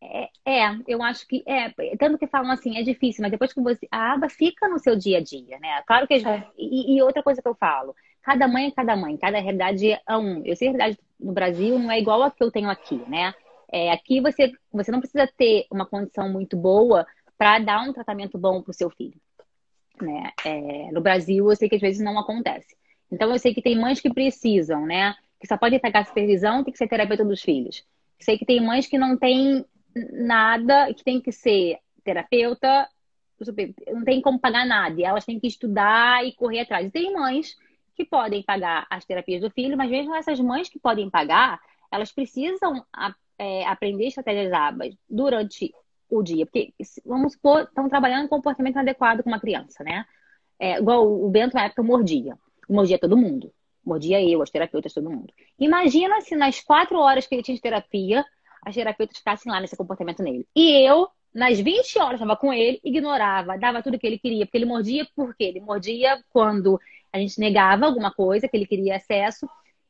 é, é, eu acho que é. Tanto que falam assim, é difícil, mas depois que você. A aba fica no seu dia a dia, né? Claro que. É. E, e, outra coisa que eu falo, cada mãe é cada mãe, cada realidade é um. Eu sei a realidade no Brasil não é igual a que eu tenho aqui, né? É, aqui você, você não precisa ter uma condição muito boa para dar um tratamento bom para o seu filho. Né? É, no Brasil, eu sei que às vezes não acontece. Então, eu sei que tem mães que precisam, né? Que só podem pegar supervisão, tem que ser terapeuta dos filhos. Sei que tem mães que não têm nada, que tem que ser terapeuta, não tem como pagar nada, e elas têm que estudar e correr atrás. E tem mães que podem pagar as terapias do filho, mas mesmo essas mães que podem pagar, elas precisam é, aprender estratégias abas durante o dia. Porque, vamos supor, estão trabalhando em comportamento adequado com uma criança, né? É, igual o Bento na época mordia. Mordia todo mundo. Mordia eu, as terapeutas, todo mundo. Imagina se nas quatro horas que ele tinha de terapia, as terapeutas ficassem lá nesse comportamento nele. E eu, nas 20 horas, estava com ele, ignorava, dava tudo que ele queria. Porque ele mordia por quê? Ele mordia quando a gente negava alguma coisa que ele queria acesso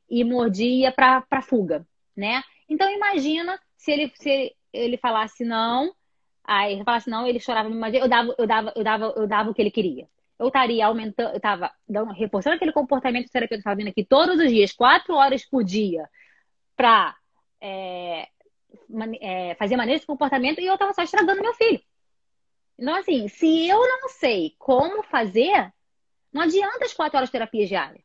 e mordia para fuga, né? Então imagina se ele, se ele falasse não, aí ele falasse não, ele chorava, mas eu dava, eu dava, eu dava, eu dava o que ele queria. Eu estaria aumentando, eu estava reforçando aquele comportamento que o terapeuta estava vindo aqui todos os dias, quatro horas por dia, para é, é, fazer maneira de comportamento e eu estava só estragando meu filho. Então, assim, se eu não sei como fazer, não adianta as quatro horas de terapia diária.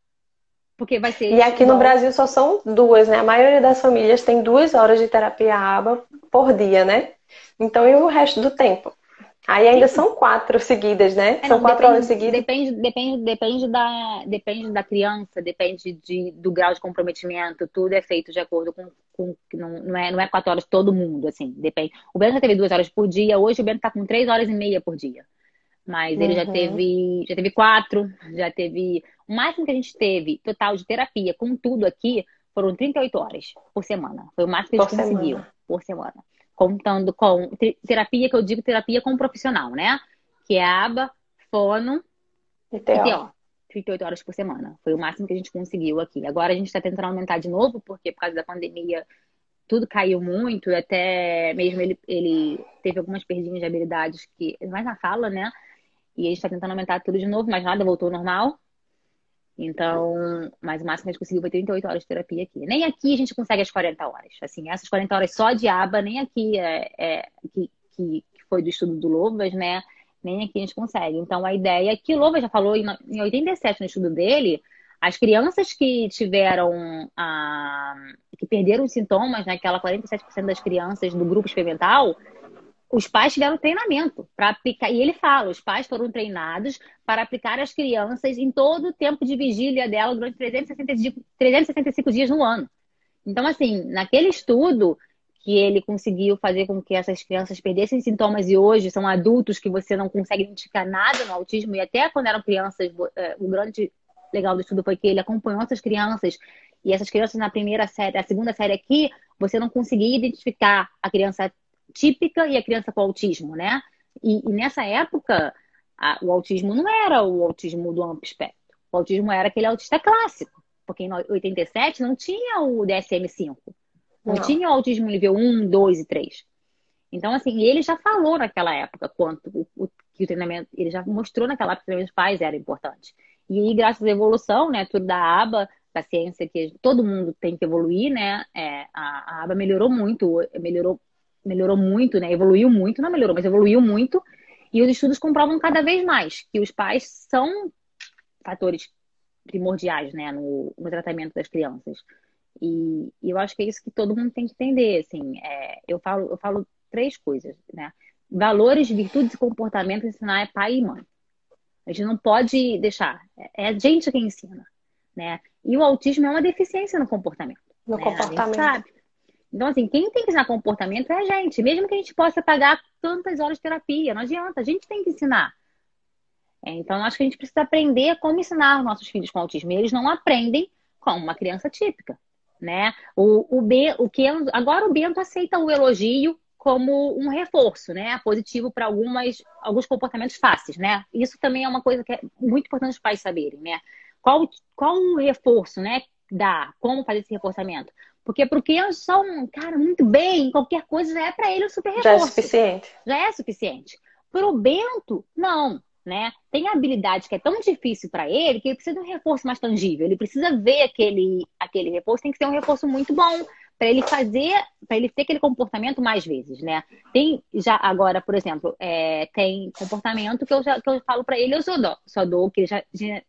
Porque vai ser. E aqui no Brasil só são duas, né? A maioria das famílias tem duas horas de terapia aba por dia, né? Então, e o resto do tempo? Aí ainda são quatro seguidas, né? É, são não, quatro depende, horas seguidas. Depende, depende, depende, da, depende da criança, depende de, do grau de comprometimento. Tudo é feito de acordo com. com não, não, é, não é quatro horas todo mundo, assim, depende. O Bento já teve duas horas por dia, hoje o Bento tá com três horas e meia por dia. Mas ele uhum. já teve, já teve quatro, já teve. O máximo que a gente teve total de terapia com tudo aqui foram 38 horas por semana. Foi o máximo que a gente por conseguiu semana. por semana. Contando com terapia, que eu digo terapia com profissional, né? Que é aba, fono e TO. 38 horas por semana. Foi o máximo que a gente conseguiu aqui. Agora a gente está tentando aumentar de novo, porque por causa da pandemia tudo caiu muito, até mesmo ele, ele teve algumas perdinhas de habilidades que. Mais na fala, né? E a gente está tentando aumentar tudo de novo, mas nada voltou ao normal. Então, mas o máximo que a gente conseguiu foi 38 horas de terapia aqui. Nem aqui a gente consegue as 40 horas. Assim, essas 40 horas só de aba, nem aqui é, é que, que, foi do estudo do Lovas, né? Nem aqui a gente consegue. Então, a ideia é que o Lovas já falou em, em 87 no estudo dele, as crianças que tiveram, ah, que perderam sintomas, né, aquela 47% das crianças do grupo experimental, os pais tiveram treinamento para aplicar. E ele fala: os pais foram treinados para aplicar as crianças em todo o tempo de vigília dela durante 365, 365 dias no ano. Então, assim, naquele estudo que ele conseguiu fazer com que essas crianças perdessem sintomas e hoje são adultos que você não consegue identificar nada no autismo, e até quando eram crianças, é, o grande legal do estudo foi que ele acompanhou essas crianças e essas crianças na primeira série, a segunda série aqui, você não conseguia identificar a criança típica e a criança com autismo, né? E, e nessa época, a, o autismo não era o autismo do amplo espectro. O autismo era aquele autista clássico. Porque em 87 não tinha o DSM-5. Não, não, tinha o autismo nível 1, 2 e 3. Então, assim, ele já falou naquela época quanto o, o, que o treinamento, ele já mostrou naquela época que os pais era importante. E aí, graças à evolução, né, tudo da aba, da ciência que todo mundo tem que evoluir, né, é, a, a aba melhorou muito, melhorou melhorou muito, né? Evoluiu muito, não melhorou, mas evoluiu muito. E os estudos comprovam cada vez mais que os pais são fatores primordiais, né, no, no tratamento das crianças. E, e, eu acho que é isso que todo mundo tem que entender, assim. É, eu falo, eu falo três coisas, né? Valores, virtudes e comportamentos ensinar é pai e mãe. A gente não pode deixar. É a gente quem ensina, né? E o autismo é uma deficiência no comportamento. No né? comportamento. A gente sabe. Então, assim, quem tem que ensinar comportamento é a gente. Mesmo que a gente possa pagar tantas horas de terapia, não adianta, a gente tem que ensinar. É, então, acho que a gente precisa aprender como ensinar nossos filhos com autismo. Eles não aprendem como uma criança típica. né? O, o, B, o que agora o Bento aceita o elogio como um reforço, né? Positivo para algumas alguns comportamentos fáceis, né? Isso também é uma coisa que é muito importante os pais saberem, né? Qual qual o reforço, né? Dá, como fazer esse reforçamento? Porque para o Ken só um cara muito bem, qualquer coisa já é para ele um super reforço. Já é suficiente. Já é suficiente. Para o Bento, não né? Tem habilidade que é tão difícil para ele que ele precisa de um reforço mais tangível. Ele precisa ver aquele, aquele reforço, tem que ser um reforço muito bom para ele fazer, para ele ter aquele comportamento mais vezes, né? Tem já agora, por exemplo, é, tem comportamento que eu já que eu falo para ele, eu só dou, só dou que ele já,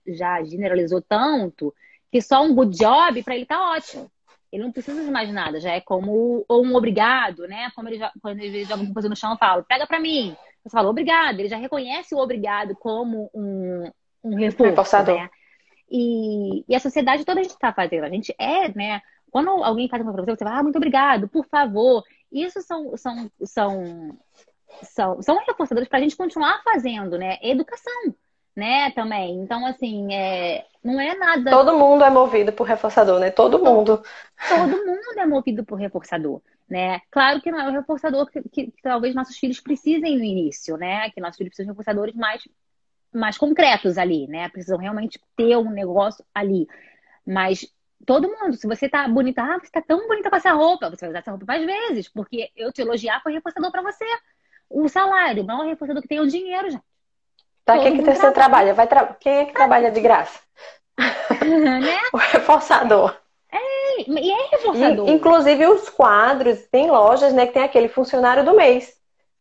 já generalizou tanto que só um good job para ele tá ótimo. Ele não precisa de mais nada, já é como ou um obrigado, né? Como ele já, quando ele joga alguma coisa no chão, eu falo, pega para mim. Você fala obrigado, ele já reconhece o obrigado como um, um reforço. Reforçador. Né? E, e a sociedade toda a gente está fazendo. A gente é, né? Quando alguém faz uma coisa pra você, você fala, ah, muito obrigado, por favor. Isso são, são, são, são, são reforçadores para a gente continuar fazendo, né? Educação, né? Também. Então, assim, é, não é nada. Todo mundo é movido por reforçador, né? Todo mundo. Todo mundo é movido por reforçador né? Claro que não é o reforçador que, que, que, talvez nossos filhos precisem no início, né? Que nossos filhos precisam de reforçadores mais, mais concretos ali, né? Precisam realmente ter um negócio ali. Mas todo mundo, se você tá bonita, ah, você tá tão bonita com essa roupa, você vai usar essa roupa mais vezes, porque eu te elogiar foi reforçador para você. O salário não é um reforçador que tem o dinheiro, já. Pra que, que você trabalha? Vai tra... Quem é que trabalha de graça? né? o reforçador. É, e é reforçador. E, inclusive os quadros, tem lojas, né, que tem aquele funcionário do mês.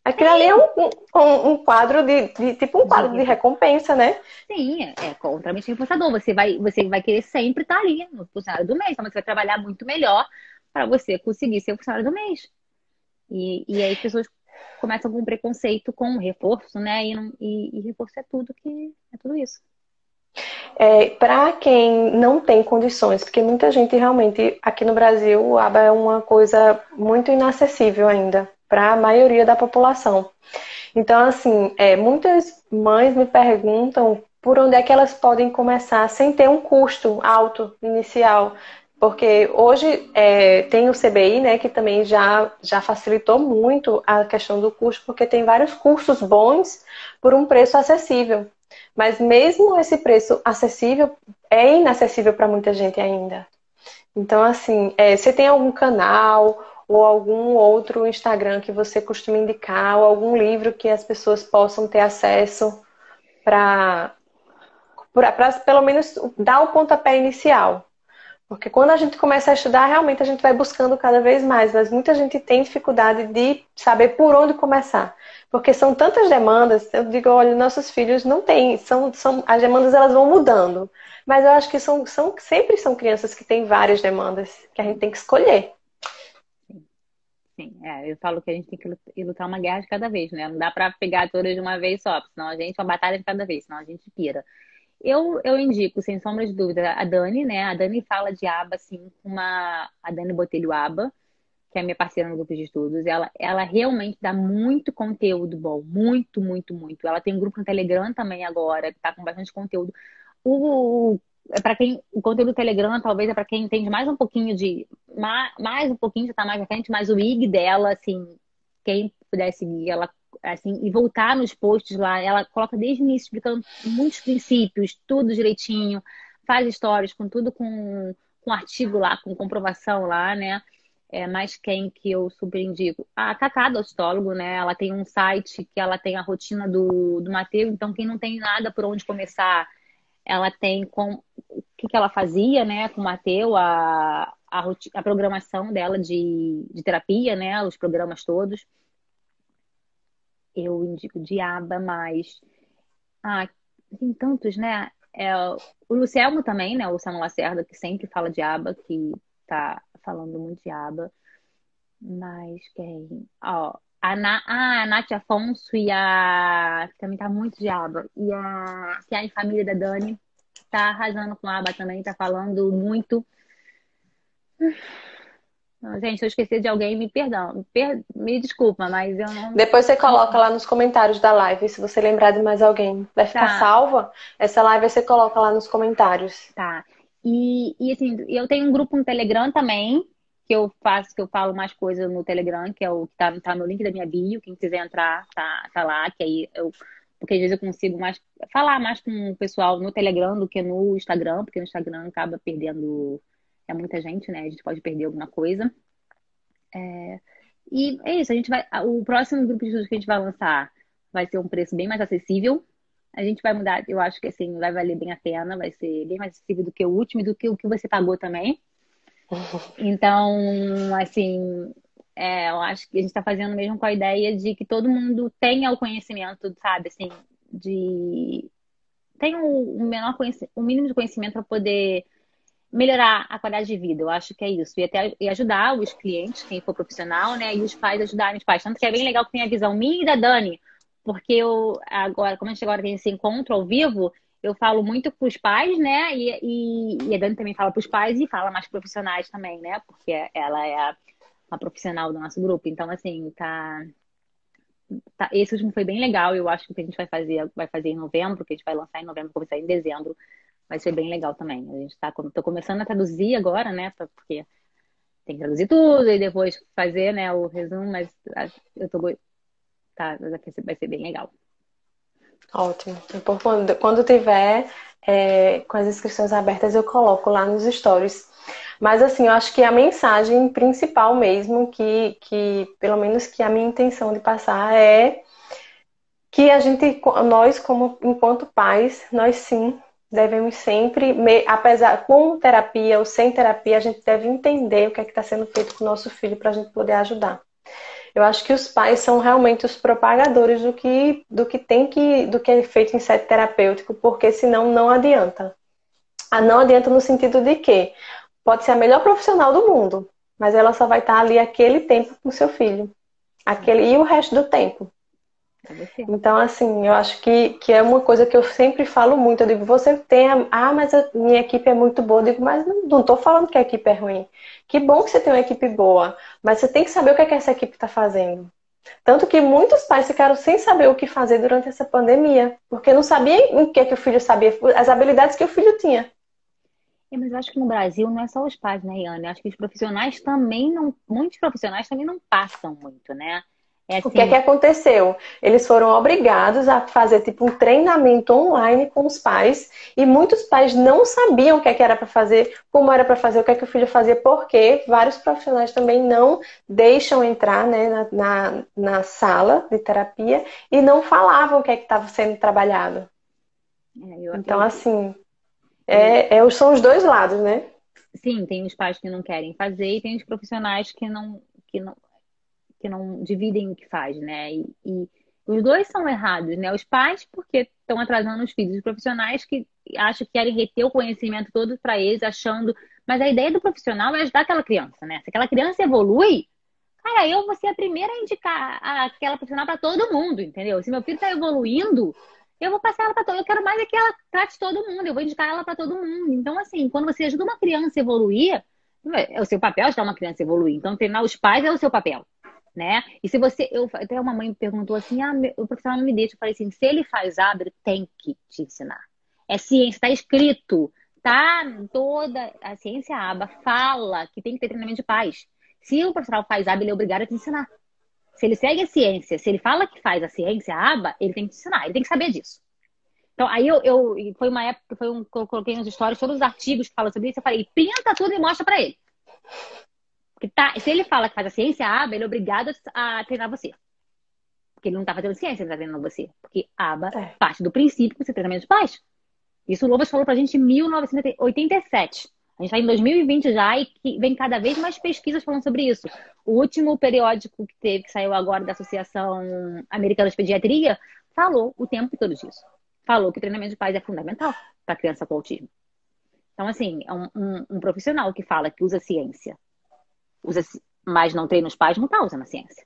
Aquilo ali é um, um, um quadro de, de, tipo um quadro de, de recompensa, né? Sim, é, é contramente reforçador. Você vai, você vai querer sempre estar ali no funcionário do mês. Então você vai trabalhar muito melhor para você conseguir ser funcionário do mês. E, e aí as pessoas começam com preconceito com reforço, né? E, e, e reforço é tudo que é tudo isso. É, para quem não tem condições, porque muita gente realmente aqui no Brasil o ABA é uma coisa muito inacessível ainda para a maioria da população. Então, assim, é, muitas mães me perguntam por onde é que elas podem começar sem ter um custo alto inicial. Porque hoje é, tem o CBI, né, que também já, já facilitou muito a questão do custo, porque tem vários cursos bons por um preço acessível. Mas mesmo esse preço acessível é inacessível para muita gente ainda. Então, assim, é, você tem algum canal ou algum outro Instagram que você costuma indicar, ou algum livro que as pessoas possam ter acesso para pelo menos dar o pontapé inicial? Porque quando a gente começa a estudar, realmente a gente vai buscando cada vez mais, mas muita gente tem dificuldade de saber por onde começar. Porque são tantas demandas, eu digo, olha, nossos filhos não têm, são, são, as demandas elas vão mudando. Mas eu acho que são, são, sempre são crianças que têm várias demandas que a gente tem que escolher. Sim, é, eu falo que a gente tem que lutar uma guerra de cada vez, né? Não dá para pegar todas de uma vez só, senão a gente, uma batalha de cada vez, senão a gente pira. Eu, eu indico, sem sombra de dúvida, a Dani, né? A Dani fala de aba, assim, com uma. A Dani Botelho Aba que é minha parceira no grupo de estudos, ela, ela realmente dá muito conteúdo bom, muito, muito, muito. Ela tem um grupo no Telegram também agora, que tá com bastante conteúdo. O, é para quem o conteúdo do Telegram talvez é para quem entende mais um pouquinho de mais, mais um pouquinho já tá mais à frente, mas o IG dela, assim, quem puder seguir, ela assim, e voltar nos posts lá, ela coloca desde o início explicando muitos princípios, tudo direitinho, faz histórias com tudo com com artigo lá, com comprovação lá, né? é, mais quem que eu super indico? A Cacá do Ostólogo, né? Ela tem um site que ela tem a rotina do, do Mateus, então quem não tem nada por onde começar, ela tem com o que, que ela fazia, né, com o Mateus, a, a, a programação dela de, de terapia, né? Os programas todos. Eu indico Diaba, mas. Ah, tem tantos, né? É, o Lucielmo também, né? O Samuel Lacerda, que sempre fala de aba, que tá falando muito de aba. Mas quem? Ó, a, Na, ah, a Nath Afonso e a. Que também tá muito de aba. E a. Que é a família da Dani. Tá arrasando com a aba também, tá falando muito. Gente, se eu esquecer de alguém, me perdão. Me, per... me desculpa, mas eu não. Depois você coloca lá nos comentários da live, se você lembrar de mais alguém. Vai ficar tá. salva? Essa live você coloca lá nos comentários. Tá. E, e assim, eu tenho um grupo no Telegram também, que eu faço, que eu falo mais coisas no Telegram, que é o que tá, tá no link da minha bio, quem quiser entrar, tá, tá lá, que aí eu. Porque às vezes eu consigo mais falar mais com o pessoal no Telegram do que no Instagram, porque no Instagram acaba perdendo. É muita gente, né? A gente pode perder alguma coisa. É, e é isso, a gente vai. O próximo grupo de estudos que a gente vai lançar vai ser um preço bem mais acessível. A gente vai mudar, eu acho que assim, vai valer bem a pena, vai ser bem mais acessível do que o último e do que o que você pagou também. Então, assim, é, eu acho que a gente está fazendo mesmo com a ideia de que todo mundo tenha o conhecimento, sabe, assim, de tem o, menor o mínimo de conhecimento para poder melhorar a qualidade de vida. Eu acho que é isso. E até e ajudar os clientes, quem for profissional, né? E os pais ajudarem os pais. Tanto que é bem legal que tem a visão minha e da Dani. Porque eu, agora, como a gente agora tem esse encontro ao vivo, eu falo muito para os pais, né? E, e, e, a Dani também fala para os pais e fala mais profissionais também, né? Porque ela é a, profissional do nosso grupo. Então, assim, tá, tá, esse último foi bem legal. Eu acho que o que a gente vai fazer, vai fazer em novembro, que a gente vai lançar em novembro, começar em dezembro, vai ser bem legal também. A gente tá, tô começando a traduzir agora, né? Porque tem que traduzir tudo e depois fazer, né, o resumo, mas eu tô tá, vai ser bem legal. Ótimo. Quando, quando tiver é, com as inscrições abertas, eu coloco lá nos stories. Mas assim, eu acho que a mensagem principal mesmo, que, que pelo menos que a minha intenção de passar é que a gente, nós como enquanto pais, nós sim devemos sempre, apesar com terapia ou sem terapia, a gente deve entender o que é está sendo feito com o nosso filho para a gente poder ajudar. Eu acho que os pais são realmente os propagadores do que, do que tem que, do que é feito em sete terapêutico, porque senão não adianta. Ah, não adianta no sentido de que pode ser a melhor profissional do mundo, mas ela só vai estar ali aquele tempo com seu filho. Aquele, e o resto do tempo. Então, assim, eu acho que, que é uma coisa que eu sempre falo muito. Eu digo, você tem. A, ah, mas a minha equipe é muito boa. Eu digo, mas não estou falando que a equipe é ruim. Que bom que você tem uma equipe boa. Mas você tem que saber o que, é que essa equipe está fazendo. Tanto que muitos pais ficaram sem saber o que fazer durante essa pandemia. Porque não sabiam o que, é que o filho sabia, as habilidades que o filho tinha. É, mas eu acho que no Brasil não é só os pais, né, Iane? Eu acho que os profissionais também não. Muitos profissionais também não passam muito, né? É assim... O que é que aconteceu? Eles foram obrigados a fazer tipo um treinamento online com os pais e muitos pais não sabiam o que, é que era para fazer, como era para fazer, o que é que o filho fazia, porque vários profissionais também não deixam entrar né, na, na, na sala de terapia e não falavam o que é que estava sendo trabalhado. É, então, assim, é, é, são os dois lados, né? Sim, tem os pais que não querem fazer e tem os profissionais que não, que não que não dividem o que faz, né? E, e os dois são errados, né? Os pais, porque estão atrasando os filhos, os profissionais que acham que querem reter o conhecimento todo para eles, achando. Mas a ideia do profissional é ajudar aquela criança, né? Se aquela criança evolui, cara, eu vou ser a primeira a indicar aquela profissional para todo mundo, entendeu? Se meu filho está evoluindo, eu vou passar ela para todo Eu quero mais é que ela trate todo mundo, eu vou indicar ela para todo mundo. Então, assim, quando você ajuda uma criança a evoluir, é o seu papel ajudar uma criança a evoluir. Então, treinar os pais é o seu papel né? E se você, eu até uma mãe me perguntou assim, ah, meu, o profissional não me deixa. Eu falei assim, se ele faz abre, tem que te ensinar. É ciência, está escrito, tá? Toda a ciência aba fala que tem que ter treinamento de paz. Se o profissional faz aba, ele é obrigado a te ensinar. Se ele segue a ciência, se ele fala que faz a ciência aba, ele tem que te ensinar, ele tem que saber disso. Então, aí eu, eu foi uma época, foi um, eu coloquei nas histórias todos os artigos que falam sobre isso, eu falei, printa tudo e mostra para ele. Tá, se ele fala que faz a ciência aba, ele é obrigado a treinar você. Porque ele não está fazendo ciência, ele está treinando você. Porque aba é. parte do princípio que você treinamento de paz. Isso o Lovas falou pra gente em 1987. A gente está em 2020 já e que vem cada vez mais pesquisas falando sobre isso. O último periódico que teve, que saiu agora da Associação Americana de Pediatria, falou o tempo todo disso. Falou que o treinamento de paz é fundamental para criança com autismo. Então, assim, é um, um, um profissional que fala que usa ciência usa, mas não treina os pais, não está usando a ciência.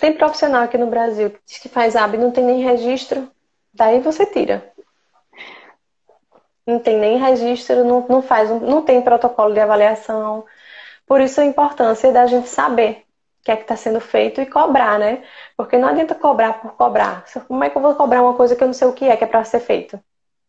Tem profissional aqui no Brasil que diz que faz AB não tem nem registro, daí você tira. Não tem nem registro, não, não faz, não tem protocolo de avaliação. Por isso a importância da gente saber o que é que está sendo feito e cobrar, né? Porque não adianta cobrar por cobrar. Como é que eu vou cobrar uma coisa que eu não sei o que é que é para ser feito?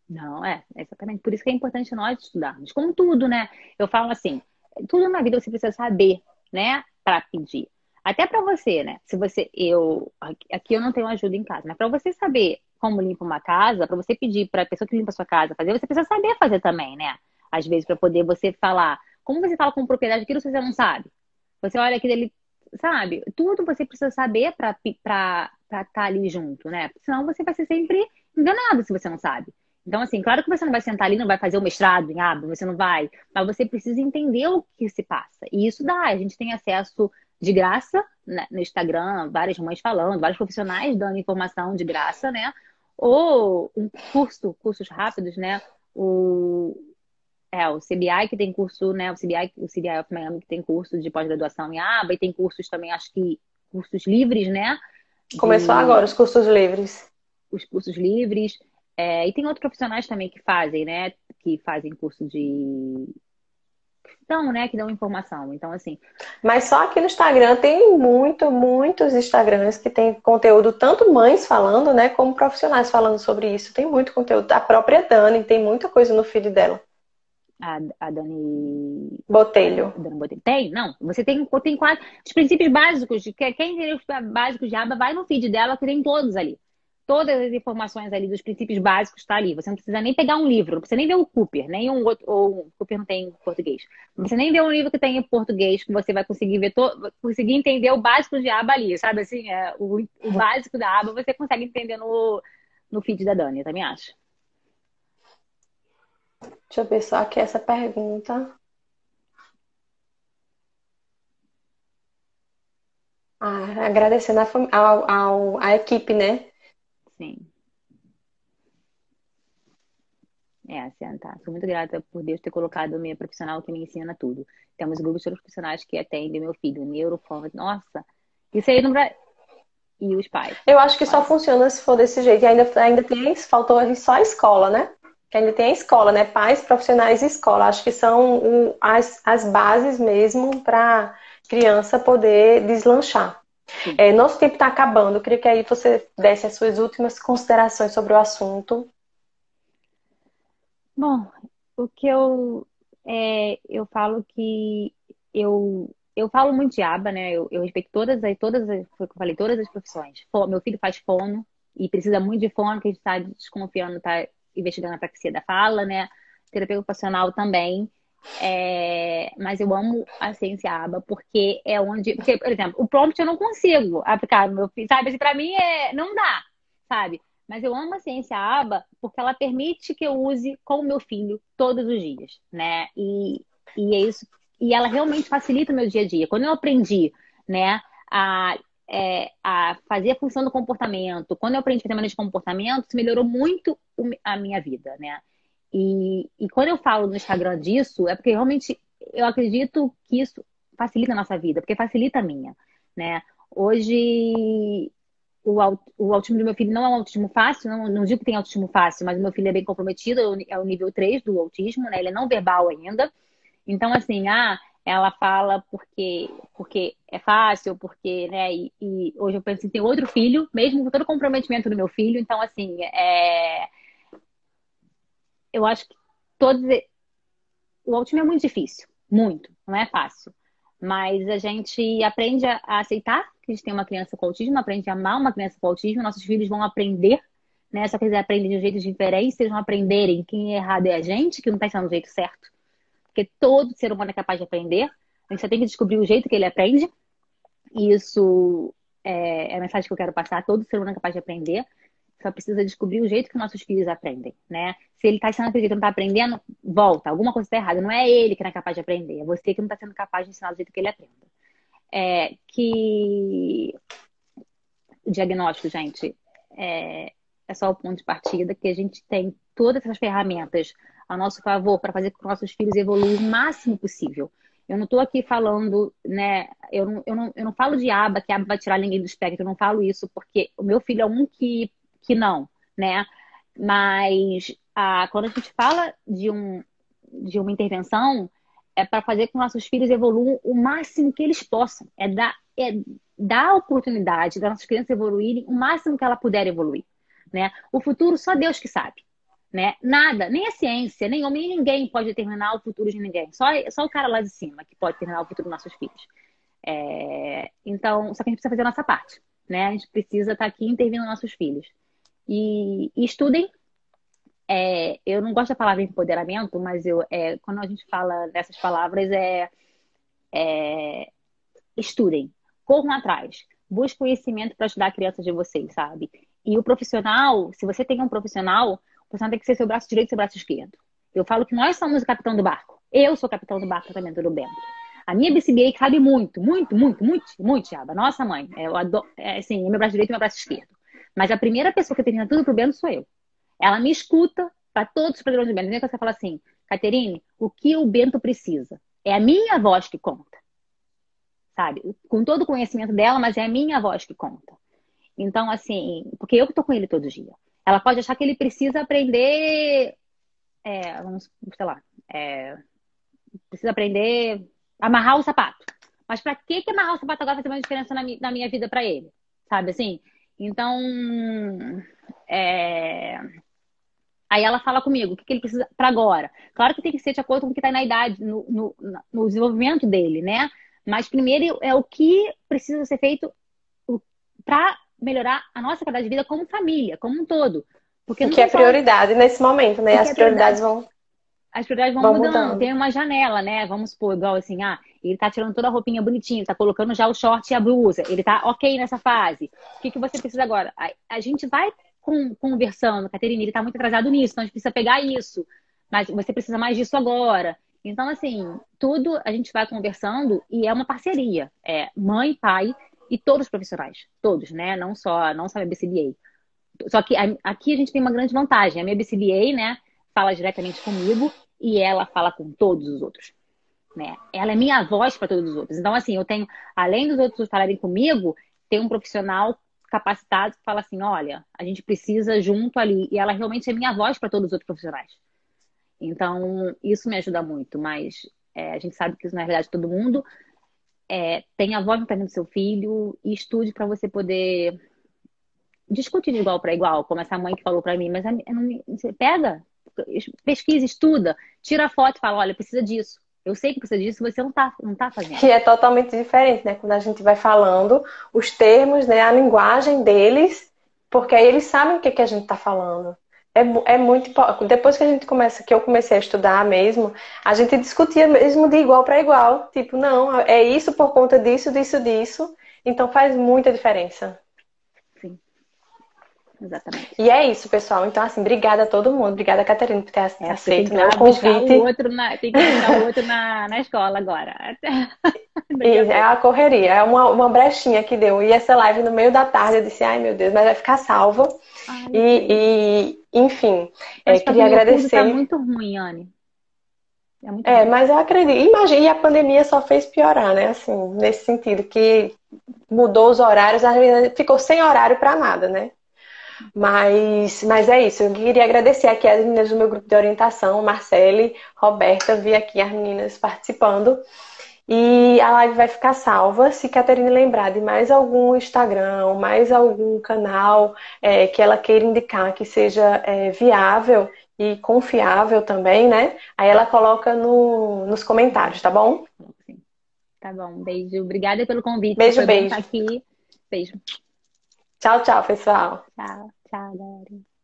Não, é, exatamente. Por isso que é importante nós estudarmos. Como tudo, né? Eu falo assim, tudo na vida você precisa saber, né? Para pedir. Até para você, né? Se você, eu, aqui eu não tenho ajuda em casa, mas para você saber como limpa uma casa, para você pedir para a pessoa que limpa a sua casa fazer, você precisa saber fazer também, né? Às vezes para poder você falar, como você fala com propriedade aquilo se você não sabe? Você olha aquilo ali, sabe? Tudo você precisa saber para estar tá ali junto, né? Senão você vai ser sempre enganado se você não sabe. Então, assim, claro que você não vai sentar ali, não vai fazer o mestrado em aba, você não vai, mas você precisa entender o que se passa. E isso dá, a gente tem acesso de graça né, no Instagram, várias mães falando, vários profissionais dando informação de graça, né? Ou um curso, cursos rápidos, né? O, é, o CBI que tem curso, né? O CBI, o CBI of Miami que tem curso de pós-graduação em aba e tem cursos também, acho que cursos livres, né? De... Começou agora os cursos livres. Os cursos livres. É, e tem outros profissionais também que fazem, né? Que fazem curso de dão, né, que dão informação. Então, assim. Mas só aqui no Instagram tem muito, muitos Instagrams que tem conteúdo, tanto mães falando, né, como profissionais falando sobre isso. Tem muito conteúdo. A própria Dani tem muita coisa no feed dela. A, a Dani Botelho. Dani Botelho. Tem? Não. Você tem, tem quase. Os princípios básicos, de, quem entendeu os básicos de aba, vai no feed dela, que tem todos ali todas as informações ali dos princípios básicos está ali. Você não precisa nem pegar um livro, não precisa nem ver o Cooper, nem um outro, ou o Cooper não tem em português. Não precisa nem ver um livro que tem em português, que você vai conseguir ver to... conseguir entender o básico de aba ali, sabe? Assim, é, o, o básico da aba você consegue entender no, no feed da Dani, eu também acho. Deixa eu ver só aqui essa pergunta. Ah, agradecendo a, ao, ao, a equipe, né? Sim. É, assim, tá. Sou muito grata por Deus ter colocado minha profissional que me ensina tudo. Temos grupos de profissionais que atendem meu filho, neurofono. Nossa, isso aí não vai. E os pais. Eu acho que só funciona se for desse jeito. E ainda, ainda tem, faltou só a escola, né? Que ainda tem a escola, né? Pais, profissionais e escola. Acho que são as, as bases mesmo para criança poder deslanchar. É, nosso tempo está acabando. Eu queria que aí você desse as suas últimas considerações sobre o assunto. Bom, o que eu é, eu falo que eu eu falo muito de aba, né? Eu, eu respeito todas as todas as, eu falei todas as profissões. Meu filho faz fono e precisa muito de fono, que a gente está desconfiando, está investigando a praxia da fala, né? Terapeuta ocupacional também. É, mas eu amo a ciência aba porque é onde, porque, por exemplo, o prompt eu não consigo aplicar no meu filho, sabe? Assim, para mim é, não dá, sabe? Mas eu amo a ciência aba porque ela permite que eu use com o meu filho todos os dias, né? E, e é isso. E ela realmente facilita o meu dia a dia. Quando eu aprendi, né, a, é, a fazer a função do comportamento, quando eu aprendi a fazer de comportamento, isso melhorou muito a minha vida, né? E, e quando eu falo no Instagram disso, é porque realmente eu acredito que isso facilita a nossa vida, porque facilita a minha, né? Hoje, o, o autismo do meu filho não é um autismo fácil, não, não digo que tem autismo fácil, mas o meu filho é bem comprometido, é o nível 3 do autismo, né? Ele é não verbal ainda. Então, assim, ah, ela fala porque, porque é fácil, porque, né? E, e hoje eu penso em ter outro filho, mesmo com todo o comprometimento do meu filho. Então, assim, é eu acho que todos. O autismo é muito difícil, muito, não é fácil. Mas a gente aprende a aceitar que a gente tem uma criança com autismo, aprende a amar uma criança com autismo, nossos filhos vão aprender, né? Só que eles aprendem de um jeito diferente, eles vão aprenderem quem é errado é a gente, que não está sendo do jeito certo. Porque todo ser humano é capaz de aprender, a gente só tem que descobrir o jeito que ele aprende. E isso é, é a mensagem que eu quero passar: todo ser humano é capaz de aprender só precisa descobrir o jeito que nossos filhos aprendem, né? Se ele está sendo acreditando, não está aprendendo, volta. Alguma coisa está errada. Não é ele que não é capaz de aprender, é você que não está sendo capaz de ensinar do jeito que ele aprenda. É, que o diagnóstico, gente, é, é só o ponto de partida, que a gente tem todas essas ferramentas a nosso favor para fazer com que nossos filhos evoluam o máximo possível. Eu não estou aqui falando, né? Eu não, eu, não, eu não falo de aba, que aba vai tirar ninguém do espectro, eu não falo isso, porque o meu filho é um que que não, né? Mas a, quando a gente fala de, um, de uma intervenção, é para fazer com que nossos filhos evoluam o máximo que eles possam. É dar, é dar a oportunidade das nossas crianças evoluírem o máximo que ela puder evoluir. Né? O futuro só Deus que sabe. né? Nada, nem a ciência, nem homem, ninguém pode determinar o futuro de ninguém. Só, só o cara lá de cima que pode determinar o futuro dos nossos filhos. É, então, só que a gente precisa fazer a nossa parte, né? A gente precisa estar tá aqui intervindo nos nossos filhos. E, e estudem. É, eu não gosto da palavra empoderamento, mas eu, é, quando a gente fala dessas palavras, é, é estudem, corram atrás, busquem conhecimento para ajudar a criança de vocês, sabe? E o profissional, se você tem um profissional, o profissional tem que ser seu braço direito e seu braço esquerdo. Eu falo que nós somos o capitão do barco. Eu sou o capitão do barco também, tudo bem. A minha BCBA cabe muito, muito, muito, muito, muito, Tiaba. Nossa mãe, eu adoro, é, assim, é meu braço direito e meu braço esquerdo. Mas a primeira pessoa que termina tudo pro Bento sou eu. Ela me escuta para todos os padrões do Bento. Nem que você fala assim, Caterine, o que o Bento precisa? É a minha voz que conta. Sabe? Com todo o conhecimento dela, mas é a minha voz que conta. Então, assim, porque eu que tô com ele todo dia. Ela pode achar que ele precisa aprender, é, vamos, sei lá, é, precisa aprender amarrar o sapato. Mas para que, que amarrar o sapato agora fazer uma diferença na, na minha vida para ele? Sabe assim? Então, é... aí ela fala comigo, o que, que ele precisa para agora? Claro que tem que ser de acordo com o que está na idade, no, no, no, desenvolvimento dele, né? Mas primeiro é o que precisa ser feito para melhorar a nossa qualidade de vida como família, como um todo. Porque o que é prioridade nesse momento, né? As prioridades vão as prioridades vão, vão mudando. mudando. Tem uma janela, né? Vamos supor, igual assim, ah, ele tá tirando toda a roupinha bonitinha, tá colocando já o short e a blusa, ele tá ok nessa fase. O que, que você precisa agora? A, a gente vai com, conversando, Caterina, ele tá muito atrasado nisso, então a gente precisa pegar isso. Mas você precisa mais disso agora. Então, assim, tudo a gente vai conversando e é uma parceria. É mãe, pai e todos os profissionais. Todos, né? Não só, não só a BCBA. Só que aqui a gente tem uma grande vantagem. A minha BCBA, né, fala diretamente comigo e ela fala com todos os outros. Né? Ela é minha voz para todos os outros. Então, assim, eu tenho, além dos outros falarem comigo, tem um profissional capacitado que fala assim: olha, a gente precisa junto ali. E ela realmente é minha voz para todos os outros profissionais. Então, isso me ajuda muito. Mas é, a gente sabe que isso, na realidade, todo mundo é, tem a voz no terreno do seu filho e estude para você poder discutir de igual para igual, como essa mãe que falou para mim. Mas você pega, pesquisa, estuda, tira a foto e fala, olha, precisa disso. Eu sei que precisa disso, você não está não tá fazendo. Que é totalmente diferente, né? Quando a gente vai falando os termos, né? A linguagem deles, porque aí eles sabem o que, que a gente está falando. É, é muito depois que a gente começa, que eu comecei a estudar mesmo, a gente discutia mesmo de igual para igual, tipo, não, é isso por conta disso, disso, disso. Então faz muita diferença. Exatamente. E é isso, pessoal. Então, assim, obrigada a todo mundo. Obrigada, Catarina, por ter é, aceito né, o convite. O outro na, tem que deixar o outro na, na escola agora. e é a correria, é uma, uma brechinha que deu. E essa live no meio da tarde, eu disse, ai meu Deus, mas vai ficar salva. Ai, e, e, enfim, é, queria agradecer. Tá muito ruim, Anne. É, é mas eu acredito. Imagina, e a pandemia só fez piorar, né? Assim, nesse sentido, que mudou os horários, ficou sem horário para nada, né? Mas, mas é isso. Eu queria agradecer aqui as meninas do meu grupo de orientação, Marcele, Roberta, vi aqui as meninas participando. E a live vai ficar salva. Se Caterine lembrar de mais algum Instagram, mais algum canal é, que ela queira indicar que seja é, viável e confiável também, né? Aí ela coloca no, nos comentários, tá bom? Tá bom, beijo. Obrigada pelo convite. Beijo, beijo. aqui. Beijo. Tchau, tchau, pessoal. Tchau, tchau, galera.